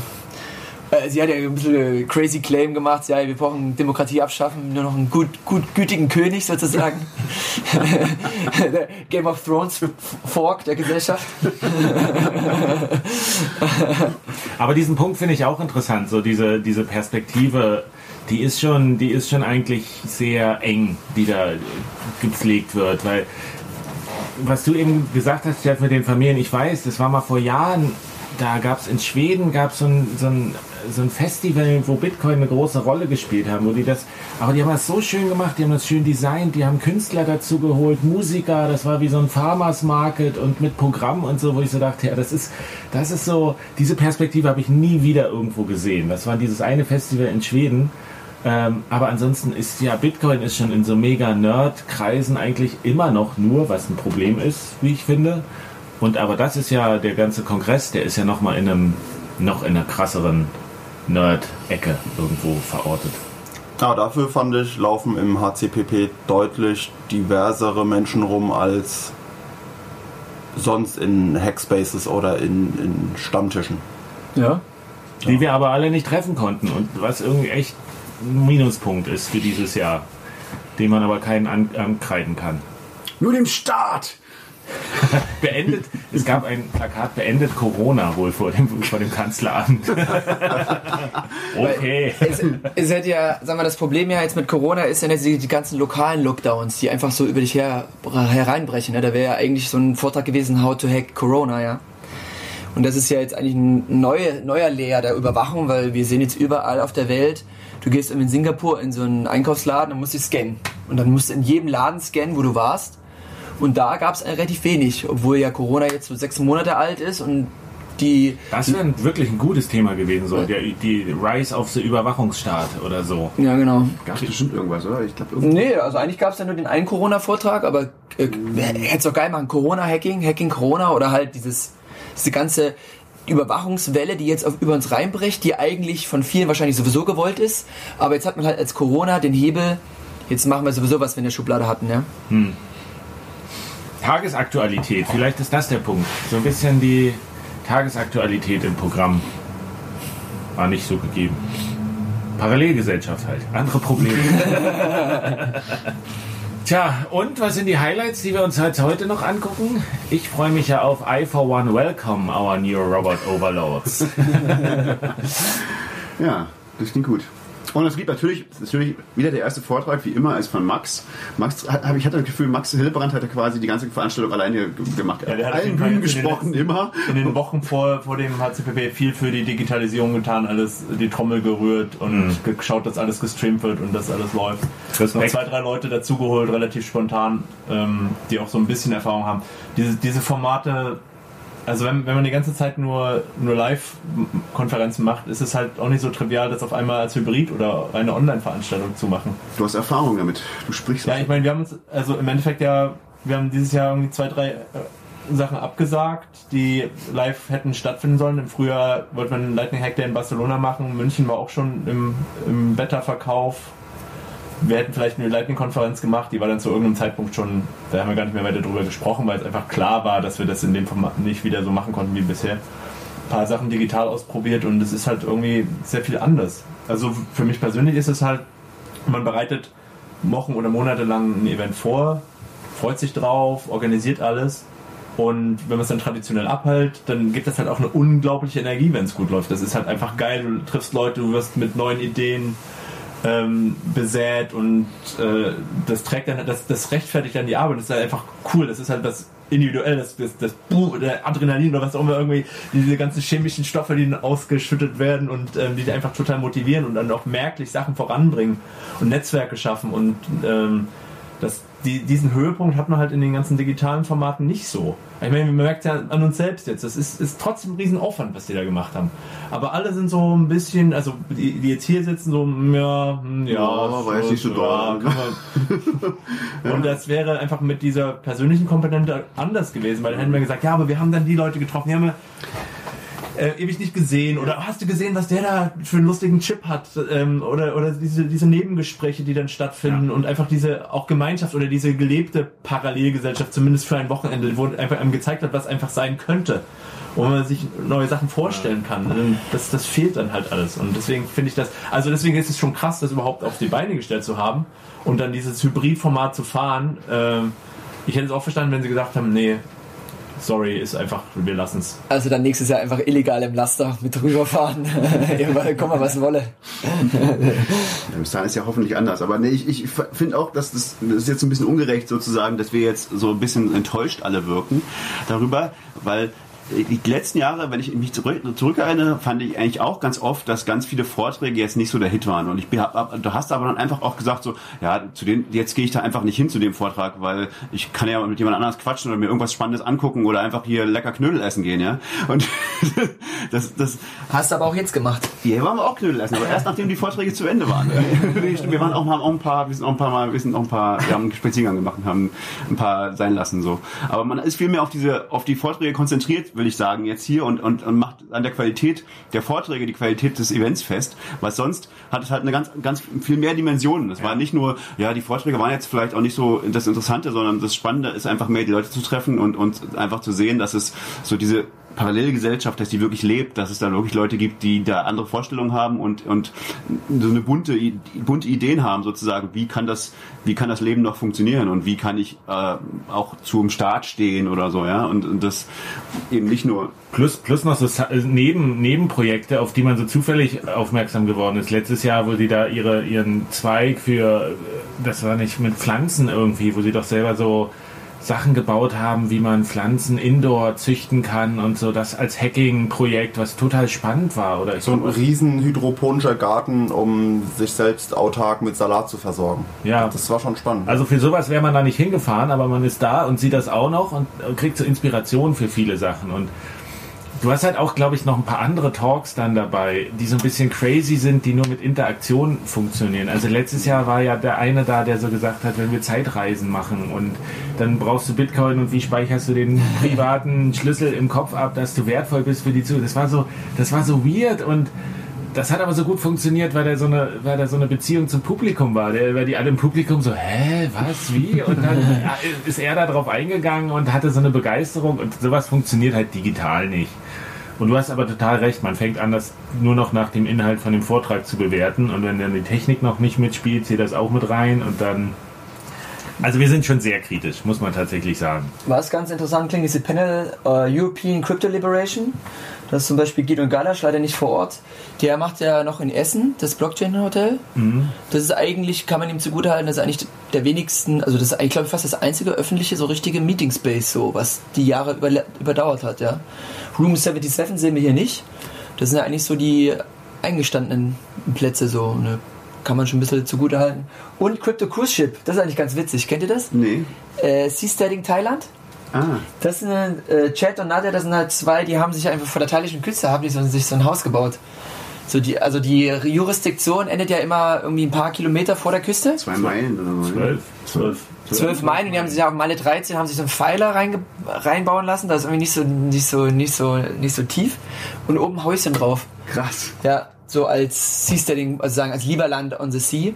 Speaker 4: Äh, Sie hat ja ein bisschen crazy Claim gemacht, ja, wir brauchen Demokratie abschaffen, nur noch einen gut, gut, gütigen König sozusagen. der *laughs* Game of Thrones Fork der Gesellschaft. *laughs*
Speaker 1: Aber diesen Punkt finde ich auch interessant, so diese, diese Perspektive, die ist schon, die ist schon eigentlich sehr eng, die da gepflegt wird, weil was du eben gesagt hast, Jeff, mit den Familien, ich weiß, das war mal vor Jahren, da gab es in Schweden gab so ein, so ein, so ein Festival, wo Bitcoin eine große Rolle gespielt haben, wo die das, aber die haben das so schön gemacht, die haben das schön designt, die haben Künstler dazu geholt, Musiker, das war wie so ein Farmers Market und mit Programm und so, wo ich so dachte, ja, das ist, das ist so, diese Perspektive habe ich nie wieder irgendwo gesehen. Das war dieses eine Festival in Schweden. Ähm, aber ansonsten ist ja Bitcoin ist schon in so mega Nerd-Kreisen eigentlich immer noch nur, was ein Problem ist, wie ich finde. Und aber das ist ja der ganze Kongress, der ist ja noch mal in einem noch in einer krasseren Nerd-Ecke irgendwo verortet.
Speaker 3: Ja, dafür fand ich, laufen im HCPP deutlich diversere Menschen rum als sonst in Hackspaces oder in, in Stammtischen.
Speaker 4: Ja.
Speaker 1: Die wir aber alle nicht treffen konnten und was irgendwie echt Minuspunkt ist für dieses Jahr, den man aber keinen an, ankreiden kann.
Speaker 5: Nur dem Staat! *laughs*
Speaker 1: Beendet, es gab ein Plakat, beendet Corona wohl vor dem, vor dem Kanzleramt. *laughs* okay.
Speaker 4: Es, es hat ja, sagen wir, das Problem ja jetzt mit Corona ist ja die, die ganzen lokalen Lockdowns, die einfach so über dich her, hereinbrechen. Ne? Da wäre ja eigentlich so ein Vortrag gewesen, How to Hack Corona, ja. Und das ist ja jetzt eigentlich ein neue, neuer Layer der Überwachung, weil wir sehen jetzt überall auf der Welt, du gehst in Singapur in so einen Einkaufsladen und musst dich scannen. Und dann musst du in jedem Laden scannen, wo du warst. Und da gab es relativ wenig, obwohl ja Corona jetzt so sechs Monate alt ist und die.
Speaker 1: Das wäre wirklich ein gutes Thema gewesen, so die, die Rise of the Überwachungsstaat oder so.
Speaker 4: Ja, genau.
Speaker 5: Gab es bestimmt irgendwas, oder? Ich glaube,
Speaker 4: Nee, also eigentlich gab es ja nur den einen Corona-Vortrag, aber äh, hätte es doch geil machen. Corona-Hacking, Hacking Corona oder halt dieses, diese ganze Überwachungswelle, die jetzt auf, über uns reinbricht, die eigentlich von vielen wahrscheinlich sowieso gewollt ist. Aber jetzt hat man halt als Corona den Hebel, jetzt machen wir sowieso, was wir in der Schublade hatten, ja.
Speaker 1: Tagesaktualität, vielleicht ist das der Punkt. So ein bisschen die Tagesaktualität im Programm war nicht so gegeben. Parallelgesellschaft halt, andere Probleme. *laughs* *laughs* Tja, und was sind die Highlights, die wir uns halt heute noch angucken? Ich freue mich ja auf I for One Welcome Our New Robot Overlords. *laughs*
Speaker 5: Ja, das klingt gut. Und es gibt natürlich, natürlich wieder der erste Vortrag, wie immer, ist von Max. Max hat, ich hatte das Gefühl, Max Hildebrand hatte quasi die ganze Veranstaltung alleine ge- gemacht.
Speaker 2: Ja, der hat
Speaker 5: allen Bühnen
Speaker 2: jetzt in den
Speaker 5: gesprochen,
Speaker 2: letzten-
Speaker 5: immer.
Speaker 2: in den Wochen vor, vor dem HCPP viel für die Digitalisierung getan, alles die Trommel gerührt und geschaut, dass alles gestreamt wird und dass alles läuft. Noch
Speaker 1: Respekt.
Speaker 2: zwei, drei Leute dazugeholt, relativ spontan, ähm, die auch so ein bisschen Erfahrung haben. Diese, diese Formate, also wenn, wenn man die ganze Zeit nur, nur Live-Konferenzen macht, ist es halt auch nicht so trivial, das auf einmal als Hybrid oder eine Online-Veranstaltung zu machen.
Speaker 5: Du hast Erfahrung damit. Du sprichst.
Speaker 2: Ja, ich meine, wir haben uns, also im Endeffekt ja, wir haben dieses Jahr irgendwie zwei, drei äh, Sachen abgesagt, die live hätten stattfinden sollen. Im Frühjahr wollte man einen Lightning Hack Day in Barcelona machen. München war auch schon im, im Beta-Verkauf. Wir hätten vielleicht eine Lightning-Konferenz gemacht, die war dann zu irgendeinem Zeitpunkt schon, da haben wir gar nicht mehr weiter drüber gesprochen, weil es einfach klar war, dass wir das in dem Format nicht wieder so machen konnten wie bisher. Ein paar Sachen digital ausprobiert und es ist halt irgendwie sehr viel anders. Also für mich persönlich ist es halt, man bereitet Wochen oder Monate lang ein Event vor, freut sich drauf, organisiert alles. Und wenn man es dann traditionell abhält, dann gibt das halt auch eine unglaubliche Energie, wenn es gut läuft. Das ist halt einfach geil. Du triffst Leute, du wirst mit neuen Ideen ähm, besät und äh, das trägt dann, das, das rechtfertigt dann die Arbeit. Das ist halt einfach cool. Das ist halt das individuell, das, das, das Buh, der Adrenalin oder was auch immer irgendwie, diese ganzen chemischen Stoffe, die dann ausgeschüttet werden und ähm, die einfach total motivieren und dann auch merklich Sachen voranbringen und Netzwerke schaffen und ähm, das, die, diesen Höhepunkt hat man halt in den ganzen digitalen Formaten nicht so. Ich meine, man merkt ja an uns selbst jetzt, das ist, ist trotzdem ein Riesenaufwand, was die da gemacht haben. Aber alle sind so ein bisschen, also die, die jetzt hier sitzen, so, hm, ja, hm, ja,
Speaker 5: Ja, war jetzt nicht so
Speaker 2: kann man- *laughs* Und das wäre einfach mit dieser persönlichen Komponente anders gewesen, weil dann hätten wir gesagt, ja, aber wir haben dann die Leute getroffen, die haben wir äh, ewig nicht gesehen. Oder hast du gesehen, was der da für einen lustigen Chip hat ähm, oder oder diese diese Nebengespräche, die dann stattfinden und einfach diese auch Gemeinschaft oder diese gelebte Parallelgesellschaft zumindest für ein Wochenende, wo einfach einem gezeigt hat, was einfach sein könnte, wo man sich neue Sachen vorstellen kann. Und Das das fehlt dann halt alles. Und deswegen finde ich das also deswegen ist es schon krass, das überhaupt auf die Beine gestellt zu haben und dann dieses Hybridformat zu fahren. Ähm, ich hätte es auch verstanden, wenn sie gesagt haben, nee, sorry, ist einfach, wir lassen es.
Speaker 4: Also dann nächstes Jahr einfach illegal im Laster mit rüberfahren. *laughs* Komm mal, was wolle. *laughs*
Speaker 5: Dahin ist ja hoffentlich anders. Aber nee, ich, ich finde auch, dass das, das ist jetzt ein bisschen ungerecht sozusagen, dass wir jetzt so ein bisschen enttäuscht alle wirken darüber, weil die letzten Jahre, wenn ich mich zurück, zurückerinnere, fand ich eigentlich auch ganz oft, dass ganz viele Vorträge jetzt nicht so der Hit waren. Und ich hab, du hast aber dann einfach auch gesagt so, ja, zu den, jetzt gehe ich da einfach nicht hin zu dem Vortrag, weil ich kann ja mit jemand anders quatschen oder mir irgendwas Spannendes angucken oder einfach hier lecker Knödel essen gehen, ja. Und *laughs* das, das,
Speaker 4: Hast du aber auch jetzt gemacht.
Speaker 5: hier waren wir auch Knödel essen, aber erst nachdem die Vorträge zu Ende waren. *laughs* wir waren auch mal auch ein paar, wir sind auch ein paar Mal, wir sind auch ein paar, wir haben einen Spaziergang gemacht und haben ein paar sein lassen so. Aber man ist viel mehr auf diese, auf die Vorträge konzentriert, will ich sagen, jetzt hier und, und, und macht an der Qualität der Vorträge die Qualität des Events fest, weil sonst hat es halt eine ganz, ganz viel mehr Dimensionen. Das war nicht nur, ja, die Vorträge waren jetzt vielleicht auch nicht so das Interessante, sondern das Spannende ist einfach mehr die Leute zu treffen und, und einfach zu sehen, dass es so diese Parallelgesellschaft, dass die wirklich lebt, dass es da wirklich Leute gibt, die da andere Vorstellungen haben und, und so eine bunte, bunte Ideen haben sozusagen, wie kann das, wie kann das Leben noch funktionieren und wie kann ich äh, auch zum Staat stehen oder so, ja, und, und das eben nicht nur
Speaker 1: Plus, plus noch so Neben, Nebenprojekte, auf die man so zufällig aufmerksam geworden ist. Letztes Jahr, wo sie da ihre, ihren Zweig für, das war nicht mit Pflanzen irgendwie, wo sie doch selber so Sachen gebaut haben, wie man Pflanzen indoor züchten kann und so, das als Hacking-Projekt, was total spannend war. Oder
Speaker 3: so ein riesen hydroponischer Garten, um sich selbst autark mit Salat zu versorgen.
Speaker 1: Ja.
Speaker 3: Das war schon spannend.
Speaker 1: Also für sowas wäre man da nicht hingefahren, aber man ist da und sieht das auch noch und kriegt so Inspiration für viele Sachen. Und Du hast halt auch, glaube ich, noch ein paar andere Talks dann dabei, die so ein bisschen crazy sind, die nur mit Interaktion funktionieren. Also letztes Jahr war ja der eine da, der so gesagt hat, wenn wir Zeitreisen machen und dann brauchst du Bitcoin und wie speicherst du den *laughs* privaten Schlüssel im Kopf ab, dass du wertvoll bist für die Zukunft. Das war so, das war so weird und das hat aber so gut funktioniert, weil der so eine, weil der so eine Beziehung zum Publikum war. Der, weil die alle im Publikum so, hä, was, wie? Und dann *laughs* ist er da drauf eingegangen und hatte so eine Begeisterung und sowas funktioniert halt digital nicht. Und du hast aber total recht, man fängt an, das nur noch nach dem Inhalt von dem Vortrag zu bewerten. Und wenn dann die Technik noch nicht mitspielt, zieht das auch mit rein und dann. Also wir sind schon sehr kritisch, muss man tatsächlich sagen.
Speaker 4: Was ganz interessant klingt, ist die Panel uh, European Crypto Liberation. Das ist zum Beispiel Guido Galasch, leider nicht vor Ort. Der macht ja noch in Essen das Blockchain Hotel. Mhm. Das ist eigentlich, kann man ihm zugutehalten, das ist eigentlich der wenigsten, also das ist eigentlich, glaube ich, fast das einzige öffentliche, so richtige Meeting Space, so, was die Jahre über, überdauert hat, ja. Room 77 sehen wir hier nicht. Das sind ja eigentlich so die eingestandenen Plätze, so, ne? Kann man schon ein bisschen zugutehalten. Und Crypto Cruise Ship, das ist eigentlich ganz witzig. Kennt ihr das?
Speaker 5: Nee.
Speaker 4: Äh, Seasteading Thailand.
Speaker 5: Ah.
Speaker 4: Das sind äh, Chad und Nadja, das sind halt zwei, die haben sich einfach vor der thailändischen Küste, haben die so, sich so ein Haus gebaut. So die, also die Jurisdiktion endet ja immer irgendwie ein paar Kilometer vor der Küste.
Speaker 5: Zwei Meilen oder
Speaker 1: so. Zwölf. Zwölf.
Speaker 4: Zwölf Meilen und die haben sich ja auf Meile 13 haben sich so einen Pfeiler reinge reinbauen lassen. Das ist irgendwie nicht so, nicht so, nicht so, nicht so tief. Und oben Häuschen drauf.
Speaker 5: Krass.
Speaker 4: Ja, so als Seasteading, also sagen als Lieberland on the Sea.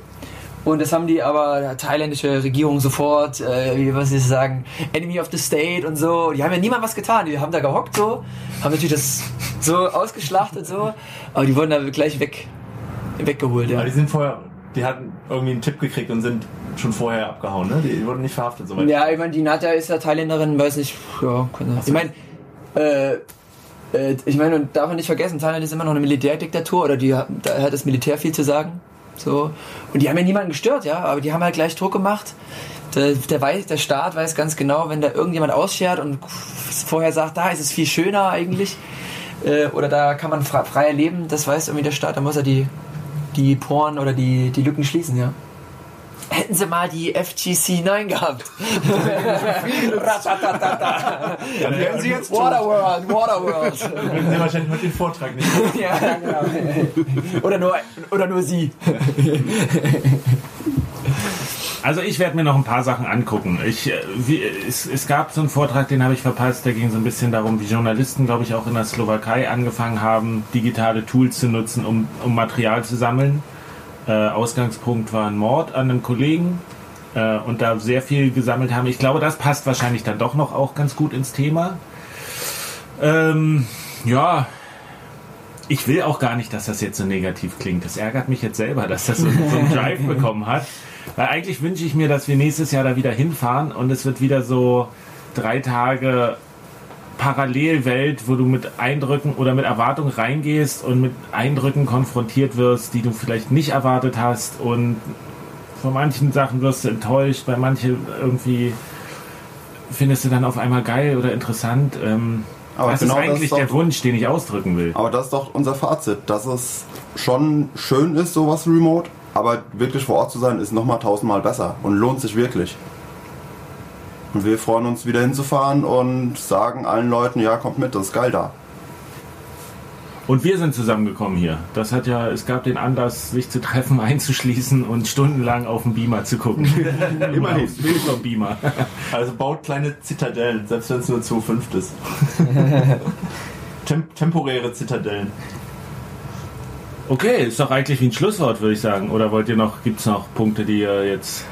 Speaker 4: Und das haben die aber thailändische Regierung sofort, äh, wie was sie sagen, Enemy of the State und so. Die haben ja niemand was getan. Die haben da gehockt so, haben natürlich das so ausgeschlachtet so, aber die wurden da gleich weg, weggeholt. Ja.
Speaker 2: Aber die sind vorher, die hatten irgendwie einen Tipp gekriegt und sind schon vorher abgehauen, ne? Die wurden nicht verhaftet.
Speaker 4: Soweit. Ja, ich meine, die Nadja ist ja Thailänderin, weiß nicht, ja, kann Ich meine, äh, äh, ich meine, und darf man nicht vergessen, Thailand ist immer noch eine Militärdiktatur oder die, da hat das Militär viel zu sagen. So. Und die haben ja niemanden gestört, ja, aber die haben halt gleich Druck gemacht. Der, der, weiß, der Staat weiß ganz genau, wenn da irgendjemand ausschert und vorher sagt, da ist es viel schöner eigentlich, äh, oder da kann man frei leben, das weiß irgendwie der Staat, da muss er die, die Poren oder die, die Lücken schließen, ja. Hätten sie mal die FGC 9 gehabt. *laughs*
Speaker 5: Dann wären sie jetzt
Speaker 4: Waterworld, Waterworld.
Speaker 2: Dann würden sie wahrscheinlich heute den Vortrag nicht *laughs*
Speaker 4: ja, genau. Oder nur, oder nur sie.
Speaker 1: Also ich werde mir noch ein paar Sachen angucken. Ich, äh, wie, es, es, gab so einen Vortrag, den habe ich verpasst, der ging so ein bisschen darum, wie Journalisten, glaube ich, auch in der Slowakei angefangen haben, digitale Tools zu nutzen, um, um Material zu sammeln. Äh, Ausgangspunkt war ein Mord an einem Kollegen äh, und da sehr viel gesammelt haben. Ich glaube, das passt wahrscheinlich dann doch noch auch ganz gut ins Thema. Ähm, ja, ich will auch gar nicht, dass das jetzt so negativ klingt. Das ärgert mich jetzt selber, dass das so, so einen Drive *laughs* bekommen hat. Weil eigentlich wünsche ich mir, dass wir nächstes Jahr da wieder hinfahren und es wird wieder so drei Tage Parallelwelt, wo du mit Eindrücken oder mit Erwartungen reingehst und mit Eindrücken konfrontiert wirst, die du vielleicht nicht erwartet hast und von manchen Sachen wirst du enttäuscht, bei manchen irgendwie findest du dann auf einmal geil oder interessant. Ähm, aber das genau ist eigentlich das ist der Wunsch, den ich ausdrücken will.
Speaker 3: Aber das ist doch unser Fazit, dass es schon schön ist, sowas remote, aber wirklich vor Ort zu sein, ist nochmal tausendmal besser und lohnt sich wirklich. Und wir freuen uns wieder hinzufahren und sagen allen Leuten, ja, kommt mit, das ist geil da.
Speaker 1: Und wir sind zusammengekommen hier. Das hat ja, es gab den Anlass, sich zu treffen, *laughs* einzuschließen und stundenlang auf den Beamer zu gucken. *laughs*
Speaker 5: Immerhin.
Speaker 1: Bild vom Beamer. *laughs*
Speaker 2: Also baut kleine Zitadellen, selbst wenn es nur zu fünft ist. Tem temporäre Zitadellen.
Speaker 1: Okay, ist doch eigentlich wie ein Schlusswort, würde ich sagen. Oder wollt ihr noch, gibt es noch Punkte, die ihr jetzt.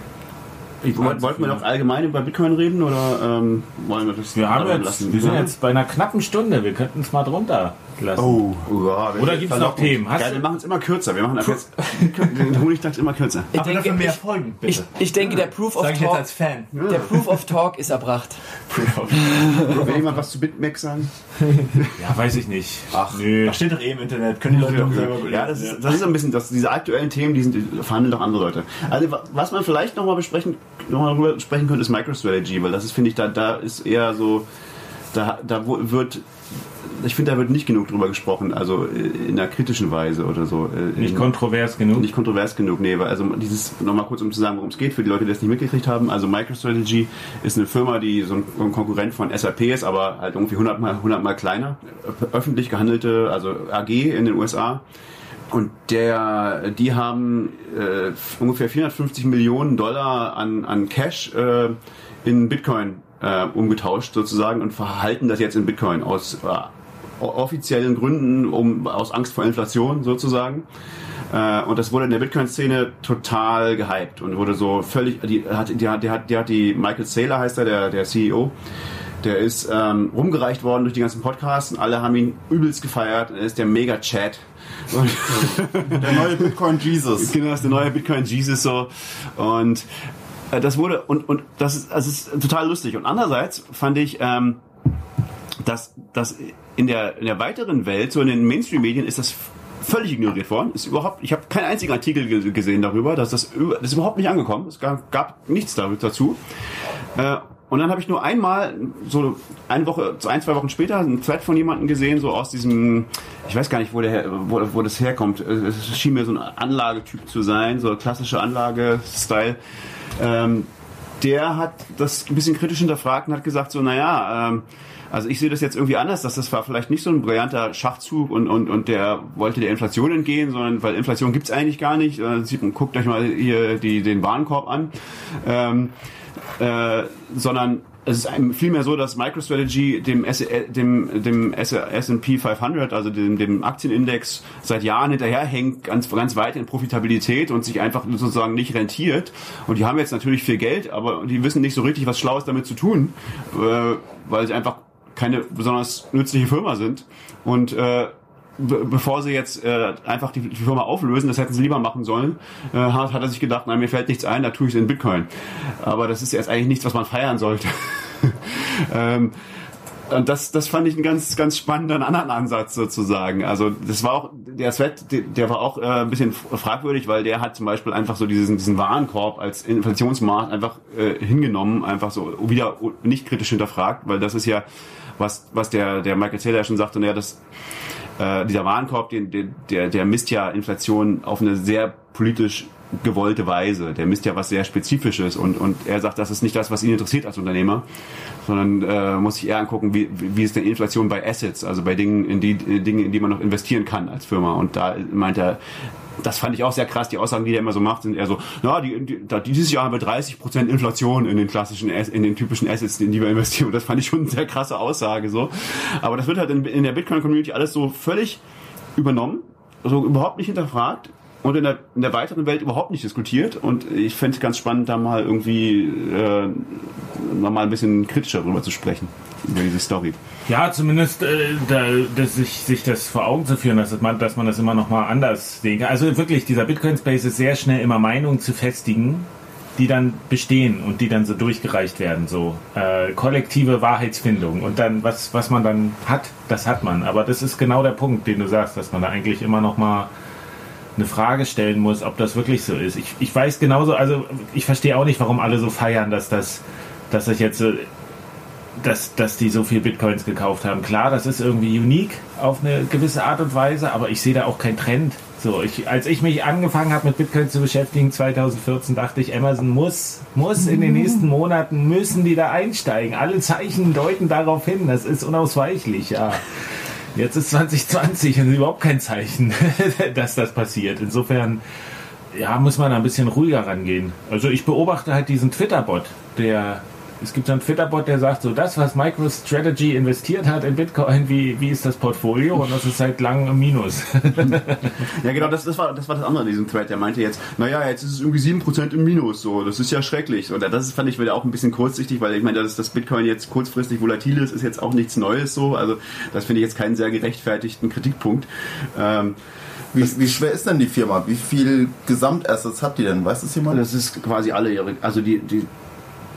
Speaker 1: Ich
Speaker 5: Wollten wollten wir noch allgemein über Bitcoin reden oder ähm, wollen wir das
Speaker 1: Wir haben jetzt, wir sind jetzt bei einer knappen Stunde. Wir könnten es mal drunter lassen.
Speaker 5: Oh, wir-
Speaker 1: Oder gibt's noch
Speaker 5: Verlockend.
Speaker 1: Themen? Hast
Speaker 5: ja,
Speaker 1: du-
Speaker 5: wir machen es immer kürzer. Wir machen *laughs* ab jetzt den Honigdachs immer kürzer.
Speaker 4: Ich
Speaker 2: Aber dafür mehr Folgen, bitte.
Speaker 4: ich, ich denke, der Proof of
Speaker 2: Sag ich jetzt
Speaker 4: Talk,
Speaker 2: als Fan.
Speaker 4: der Proof of Talk ist erbracht. *laughs*
Speaker 5: Will jemand was zu BitMEX sagen? *laughs*
Speaker 1: Ja, weiß ich nicht.
Speaker 5: Ach,
Speaker 1: Nö.
Speaker 2: Das steht doch eh im Internet. Können die Leute doch selber
Speaker 5: Ja, das ist, das ist ein bisschen, das, diese aktuellen Themen, die, sind, die verhandeln doch andere Leute. Also wa- was man vielleicht nochmal besprechen, noch mal sprechen könnte, ist MicroStrategy, weil das ist, finde ich, da, da ist eher so, da, da wird, ich finde, da wird nicht genug drüber gesprochen, also äh, in einer kritischen Weise oder so. äh,
Speaker 1: Nicht kontrovers genug.
Speaker 5: nicht kontrovers genug, nee, weil also dieses, nochmal kurz um zu sagen, worum es geht, für die Leute, die das nicht mitgekriegt haben, also MicroStrategy ist eine Firma, die so ein, Konkurrent von SAP ist, aber halt irgendwie 100 mal, 100 mal kleiner, öffentlich gehandelte, also AG in den USA. Und der, die haben äh, ungefähr 450 Millionen Dollar an, an Cash äh, in Bitcoin äh, umgetauscht sozusagen und verhalten das jetzt in Bitcoin aus äh, offiziellen Gründen, um aus Angst vor Inflation sozusagen. Äh, und das wurde in der Bitcoin-Szene total gehypt und wurde so völlig, die hat, die hat, die hat, die hat die Michael Saylor heißt er, der, der CEO, der ist ähm, rumgereicht worden durch die ganzen Podcasts und alle haben ihn übelst gefeiert. Er ist der Mega-Chat. *laughs*
Speaker 3: Der neue Bitcoin Jesus.
Speaker 5: Genau, das ist der neue Bitcoin Jesus so. Und äh, das wurde, und, und das ist, das ist total lustig. Und andererseits fand ich, ähm, dass, dass in der, in der weiteren Welt, so in den Mainstream-Medien, ist das völlig ignoriert worden. Ist überhaupt, ich habe keinen einzigen Artikel ge- gesehen darüber, dass das, das ist überhaupt nicht angekommen. Es gab, gab nichts da- dazu. Äh, und dann habe ich nur einmal, so eine Woche, so ein, zwei Wochen später, einen Thread von jemandem gesehen, so aus diesem, ich weiß gar nicht, wo, der, wo, wo das herkommt. Äh, Es schien mir so ein Anlagetyp zu sein, so klassische Anlage-Style. Ähm, der hat das ein bisschen kritisch hinterfragt und hat gesagt, so, naja, ähm, also ich sehe das jetzt irgendwie anders, dass das war vielleicht nicht so ein brillanter Schachzug und, und, und der wollte der Inflation entgehen, sondern weil Inflation gibt's eigentlich gar nicht. Äh, sieht guckt euch mal hier die, den Warenkorb an. Ähm, äh, sondern es ist vielmehr so, dass MicroStrategy dem, S dem, dem S&P 500, also dem, dem Aktienindex, seit Jahren hinterherhängt, ganz, ganz weit in Profitabilität und sich einfach sozusagen nicht rentiert. Und die haben jetzt natürlich viel Geld, aber die wissen nicht so richtig, was Schlaues damit zu tun, äh, weil sie einfach keine besonders nützliche Firma sind. Und äh, be bevor sie jetzt äh, einfach die, die Firma auflösen, das hätten sie lieber machen sollen, äh, hat, hat er sich gedacht, nein, mir fällt nichts ein, da tue ich es in Bitcoin. Aber das ist jetzt eigentlich nichts, was man feiern sollte. *laughs* ähm, und das, das fand ich einen ganz, ganz spannenden anderen Ansatz sozusagen. Also das war auch, der der, der war auch äh, ein bisschen fragwürdig, weil der hat zum Beispiel einfach so diesen, diesen Warenkorb als Inflationsmaß einfach äh, hingenommen, einfach so wieder nicht kritisch hinterfragt, weil das ist ja, was, was der, der Michael Taylor schon sagte, naja, das, äh, dieser Warenkorb, den, den, der, der misst ja Inflation auf eine sehr politisch gewollte Weise. Der misst ja was sehr Spezifisches und, und er sagt, das ist nicht das, was ihn interessiert als Unternehmer, sondern äh, muss sich eher angucken, wie, wie ist denn Inflation bei Assets, also bei Dingen, in die in Dinge, in die man noch investieren kann als Firma. Und da meint er, das fand ich auch sehr krass. Die Aussagen, die er immer so macht, sind eher so, na, die, die, dieses Jahr haben wir 30% Inflation in den klassischen, Ass- in den typischen Assets, in die wir investieren. Und das fand ich schon eine sehr krasse Aussage, so. Aber das wird halt in, in der Bitcoin-Community alles so völlig übernommen, also überhaupt nicht hinterfragt und in der, in der weiteren Welt überhaupt nicht diskutiert. Und ich fände es ganz spannend, da mal irgendwie äh, nochmal ein bisschen kritischer drüber zu sprechen, über diese Story.
Speaker 1: Ja, zumindest äh, da, dass sich, sich das vor Augen zu führen, dass man, dass man das immer noch mal anders sehen kann. Also wirklich, dieser Bitcoin-Space ist sehr schnell immer Meinungen zu festigen, die dann bestehen und die dann so durchgereicht werden. So äh, kollektive Wahrheitsfindung. Und dann, was, was man dann hat, das hat man. Aber das ist genau der Punkt, den du sagst, dass man da eigentlich immer noch mal eine Frage stellen muss, ob das wirklich so ist. Ich, ich weiß genauso, also ich verstehe auch nicht, warum alle so feiern, dass das, dass das jetzt so dass, dass die so viel Bitcoins gekauft haben. Klar, das ist irgendwie unique auf eine gewisse Art und Weise, aber ich sehe da auch keinen Trend. So, ich, als ich mich angefangen habe mit Bitcoin zu beschäftigen 2014, dachte ich, Amazon muss, muss in den nächsten Monaten müssen die da einsteigen. Alle Zeichen deuten darauf hin. Das ist unausweichlich, ja. Jetzt ist 2020 und überhaupt kein Zeichen, *laughs* dass das passiert. Insofern ja, muss man ein bisschen ruhiger rangehen. Also ich beobachte halt diesen Twitter-Bot, der es gibt so einen Twitter-Bot, der sagt so, das, was MicroStrategy investiert hat in Bitcoin, wie, wie ist das Portfolio? Und das ist seit langem im Minus. *laughs*
Speaker 5: Ja, genau, das, das, war, das war das andere in diesem Thread. Der meinte jetzt, naja, jetzt ist es irgendwie 7% im Minus, so, das ist ja schrecklich. Und das fand ich wieder auch ein bisschen kurzsichtig, weil ich meine, dass das Bitcoin jetzt kurzfristig volatil ist, ist jetzt auch nichts Neues so. Also, das finde ich jetzt keinen sehr gerechtfertigten Kritikpunkt. Ähm,
Speaker 3: Wie, wie schwer ist denn die Firma? Wie viel Gesamtassets hat die denn? Weiß das jemand?
Speaker 5: das ist quasi alle ihre, also die, die,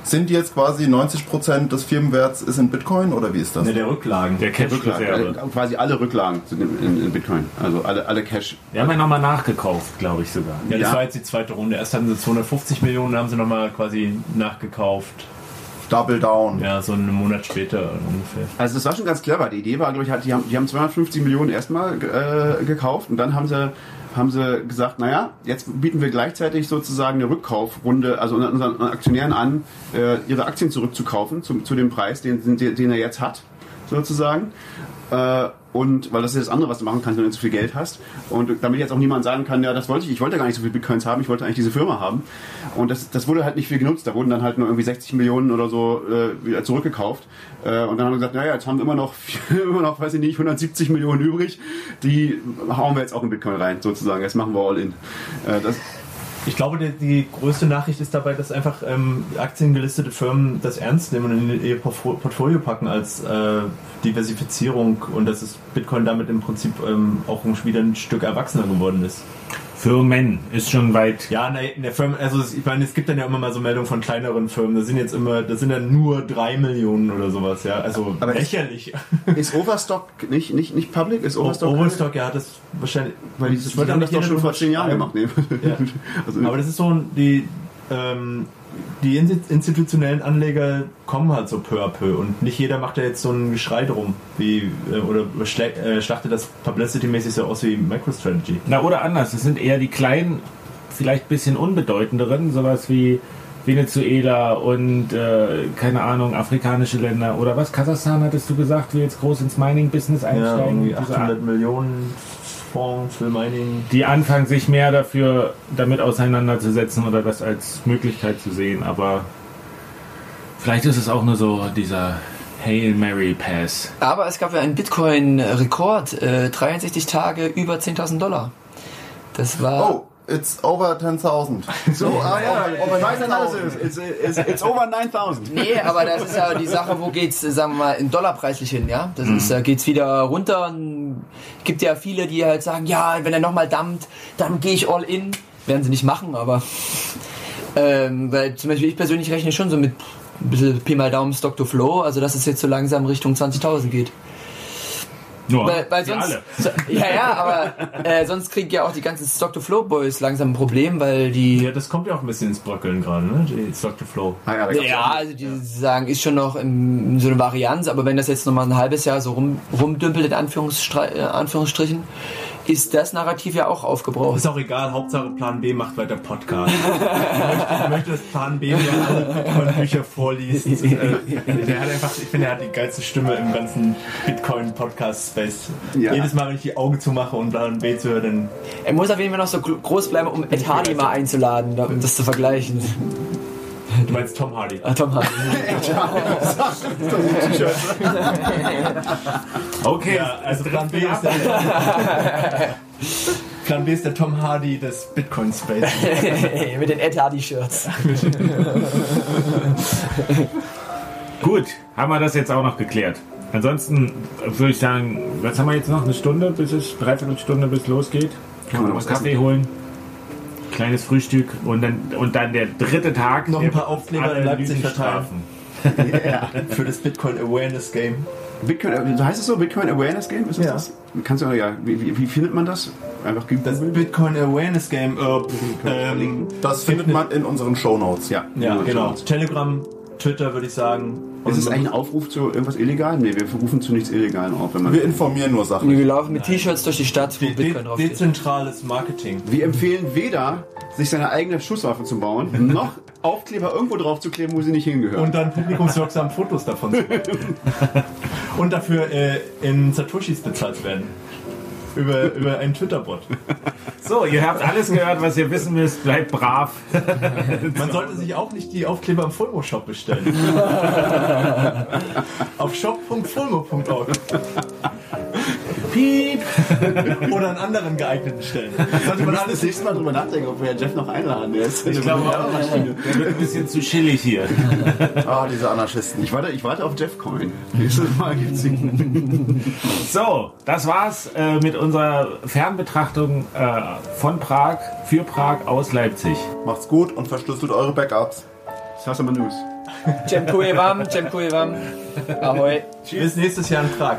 Speaker 3: Sind die jetzt quasi 90% des Firmenwerts ist in Bitcoin oder wie ist das?
Speaker 2: Ne, der Rücklagen.
Speaker 1: Der Cash-Reserve.
Speaker 5: äh, quasi alle Rücklagen sind in, in, in Bitcoin. Also alle, alle Cash.
Speaker 1: Wir haben ja nochmal nachgekauft, glaube ich sogar.
Speaker 2: Ja, das
Speaker 5: Ja.
Speaker 2: war jetzt die zweite Runde. Erst hatten sie 250 Millionen, haben sie nochmal quasi nachgekauft.
Speaker 3: Double Down.
Speaker 2: Ja, so einen Monat später ungefähr.
Speaker 5: Also das war schon ganz clever. Die Idee war, glaube ich, halt, die haben, die haben 250 Millionen erstmal äh, gekauft und dann haben sie haben sie gesagt, naja, jetzt bieten wir gleichzeitig sozusagen eine Rückkaufrunde, also unseren Aktionären an, äh, ihre Aktien zurückzukaufen zu, zu dem Preis, den, den, den er jetzt hat, sozusagen. Äh, und weil das ist das andere, was du machen kannst, wenn du zu viel Geld hast. Und damit jetzt auch niemand sagen kann, ja, das wollte ich, ich wollte gar nicht so viel Bitcoins haben, ich wollte eigentlich diese Firma haben. Und das, das wurde halt nicht viel genutzt. Da wurden dann halt nur irgendwie 60 Millionen oder so äh, wieder zurückgekauft. Äh, und dann haben wir gesagt, naja, jetzt haben wir immer noch, *laughs* immer noch, weiß ich nicht, 170 Millionen übrig. Die hauen wir jetzt auch in Bitcoin rein, sozusagen. Jetzt machen wir all in. Äh, das,
Speaker 2: Ich glaube, die, die größte Nachricht ist dabei, dass einfach ähm, aktiengelistete Firmen das ernst nehmen und in ihr Portfo- Portfolio packen als äh, Diversifizierung und dass es Bitcoin damit im Prinzip ähm, auch wieder ein Stück erwachsener geworden ist.
Speaker 1: Firmen ist schon weit.
Speaker 2: Ja, in der Firma, also es- ich meine, es gibt dann ja immer mal so Meldungen von kleineren Firmen, da sind jetzt immer, da sind dann nur drei Millionen oder sowas, ja, also
Speaker 5: Aber
Speaker 2: lächerlich.
Speaker 5: ist Overstock nicht, nicht, nicht public? Ist Overstock
Speaker 2: Overstock, ja, das wahrscheinlich,
Speaker 5: Weil die,
Speaker 2: das
Speaker 5: die haben das doch schon vor zehn Jahren gemacht. Nee.
Speaker 2: Ja. *laughs*
Speaker 5: Also,
Speaker 2: Aber das ist so, die, ähm, die in- institutionellen Anleger kommen halt so peu à peu und nicht jeder macht da jetzt so ein Geschrei drum, wie, äh, oder äh, schlachtet das publicity-mäßig so aus wie MicroStrategy.
Speaker 1: Na, oder anders. Es sind eher die kleinen, vielleicht ein bisschen unbedeutenderen, sowas wie Venezuela und, äh, keine Ahnung, afrikanische Länder. Oder was? Kasachstan hattest du gesagt, will jetzt groß ins Mining-Business
Speaker 2: Ja,
Speaker 1: einsteigen?
Speaker 2: irgendwie
Speaker 1: Diese
Speaker 2: 800 Millionen Fonds für Mining.
Speaker 1: die anfangen, sich mehr dafür damit auseinanderzusetzen oder das als Möglichkeit zu sehen. Aber vielleicht ist es auch nur so dieser Hail Mary Pass.
Speaker 4: Aber es gab ja einen Bitcoin-Rekord, äh, 63 Tage über 10.000 Dollar. Das war.
Speaker 3: Oh, it's over 10.000. *laughs* So, ah ja, over
Speaker 5: ich weiß nicht, alles
Speaker 3: 10.000.
Speaker 5: ist. It's, it's, it's over 9000.
Speaker 4: Nee, aber das ist ja die Sache, wo geht's, sagen wir mal, in Dollarpreislich hin, ja? Das ist, da geht's wieder runter. Gibt ja viele, die halt sagen, ja, wenn er nochmal dampft, dann gehe ich all in. Werden sie nicht machen, aber ähm, weil zum Beispiel ich persönlich rechne schon so mit ein bisschen Pi mal Daumen Stock to Flow, also dass es jetzt so langsam Richtung 20.000 geht.
Speaker 1: Nur,
Speaker 4: Weil, weil sonst,
Speaker 1: alle.
Speaker 4: so, ja, ja, aber äh, sonst kriegen ja auch die ganzen Stock to Flow Boys langsam ein Problem, weil die
Speaker 2: Ja, das kommt ja auch ein bisschen ins Bröckeln gerade, ne? Die Stock to Flow.
Speaker 5: Ah, ja, gab's
Speaker 4: Ja, also die sagen, ist schon noch im, so eine Varianz, aber wenn das jetzt nochmal ein halbes Jahr so rum, rumdümpelt, in Anführungsstri- äh, Anführungsstrichen, ist das Narrativ ja auch aufgebraucht.
Speaker 2: Ist auch egal, Hauptsache Plan B macht weiter Podcast. ich, möchte, ich möchte, dass Plan B mir alle Bitcoin-Bücher vorliest. Äh, der hat einfach, ich finde, er hat die geilste Stimme im ganzen Bitcoin-Podcast-Space.
Speaker 5: Ja.
Speaker 2: Jedes Mal, wenn ich die Augen zumache und Plan B zu hören, dann
Speaker 4: Er muss auf jeden Fall noch so gro- groß bleiben, um Ed Hardy mal einzuladen, um das zu vergleichen.
Speaker 2: Du meinst Tom Hardy.
Speaker 4: Ah, Tom Hardy. *laughs*
Speaker 1: Okay,
Speaker 2: Ja, also Plan B ist der, Plan B ist der Tom Hardy des Bitcoin Space. *laughs*
Speaker 4: Mit den Ed Hardy-Shirts. *laughs*
Speaker 1: Gut, haben wir das jetzt auch noch geklärt. Ansonsten würde ich sagen, was haben wir jetzt noch? Eine Stunde, bis es, dreiviertel Stunde, bis es losgeht.
Speaker 5: Kann man noch was
Speaker 1: Kaffee holen. Kleines Frühstück und dann, und dann der dritte Tag.
Speaker 2: Noch ein paar Aufkleber in Leipzig
Speaker 1: Analysenstrafen. *laughs*
Speaker 2: Für das Bitcoin Awareness Game.
Speaker 5: Bitcoin, äh, heißt es so? Bitcoin Awareness Game? Ist das
Speaker 2: Ja.
Speaker 5: das? Kannst du, ja, wie, wie, wie findet man das? Einfach
Speaker 2: Das
Speaker 5: googeln?
Speaker 2: Bitcoin Awareness Game. Äh, ähm,
Speaker 3: Das findet man in unseren Shownotes.
Speaker 5: Ja,
Speaker 2: ja,
Speaker 5: Google
Speaker 2: genau.
Speaker 5: Shownotes.
Speaker 2: Telegram, Twitter würde ich sagen.
Speaker 5: Ist es eigentlich ein Aufruf zu irgendwas Illegalem? Nee, wir rufen zu nichts Illegalem auf. Wenn man
Speaker 3: Wir informieren nur
Speaker 4: Nee,
Speaker 3: Sachen.
Speaker 4: wir laufen mit T-Shirts durch die Stadt, wo
Speaker 2: De
Speaker 4: Bitcoin draufsteht.
Speaker 2: dezentrales Marketing.
Speaker 5: wir empfehlen weder, sich seine eigene Schusswaffe zu bauen, *laughs* noch Aufkleber irgendwo drauf zu kleben, wo sie nicht hingehören.
Speaker 2: Und dann publikumswirksam Fotos davon zu machen. *laughs* Und dafür äh, in Satoshis bezahlt werden. Über, über einen Twitter-Bot.
Speaker 1: So, ihr habt alles gehört, was ihr wissen müsst. Bleibt brav.
Speaker 2: Man sollte sich auch nicht die Aufkleber im Fulmo-Shop bestellen. *laughs* Auf shop.fulmo.org. Piep! *laughs* Oder an anderen geeigneten Stellen. Sollte man alles
Speaker 5: das nächste Mal drüber nachdenken, ob wir Herrn Jeff noch einladen. Der ist
Speaker 1: Ich glaube auch, der wird ein bisschen zu chillig hier. *laughs*
Speaker 3: Ah, diese Anarchisten.
Speaker 5: Ich warte, ich warte auf Jeff Coin. Nächstes Mal gibt's ihn. *laughs*
Speaker 1: So, das war's äh, mit unserer Fernbetrachtung äh, von Prag, für Prag aus Leipzig.
Speaker 3: Macht's gut und verschlüsselt eure Backups.
Speaker 5: Sasa Manus.
Speaker 4: Dziękuję wam, dziękuję wam. Ahoi.
Speaker 2: Bis nächstes Jahr in Prag.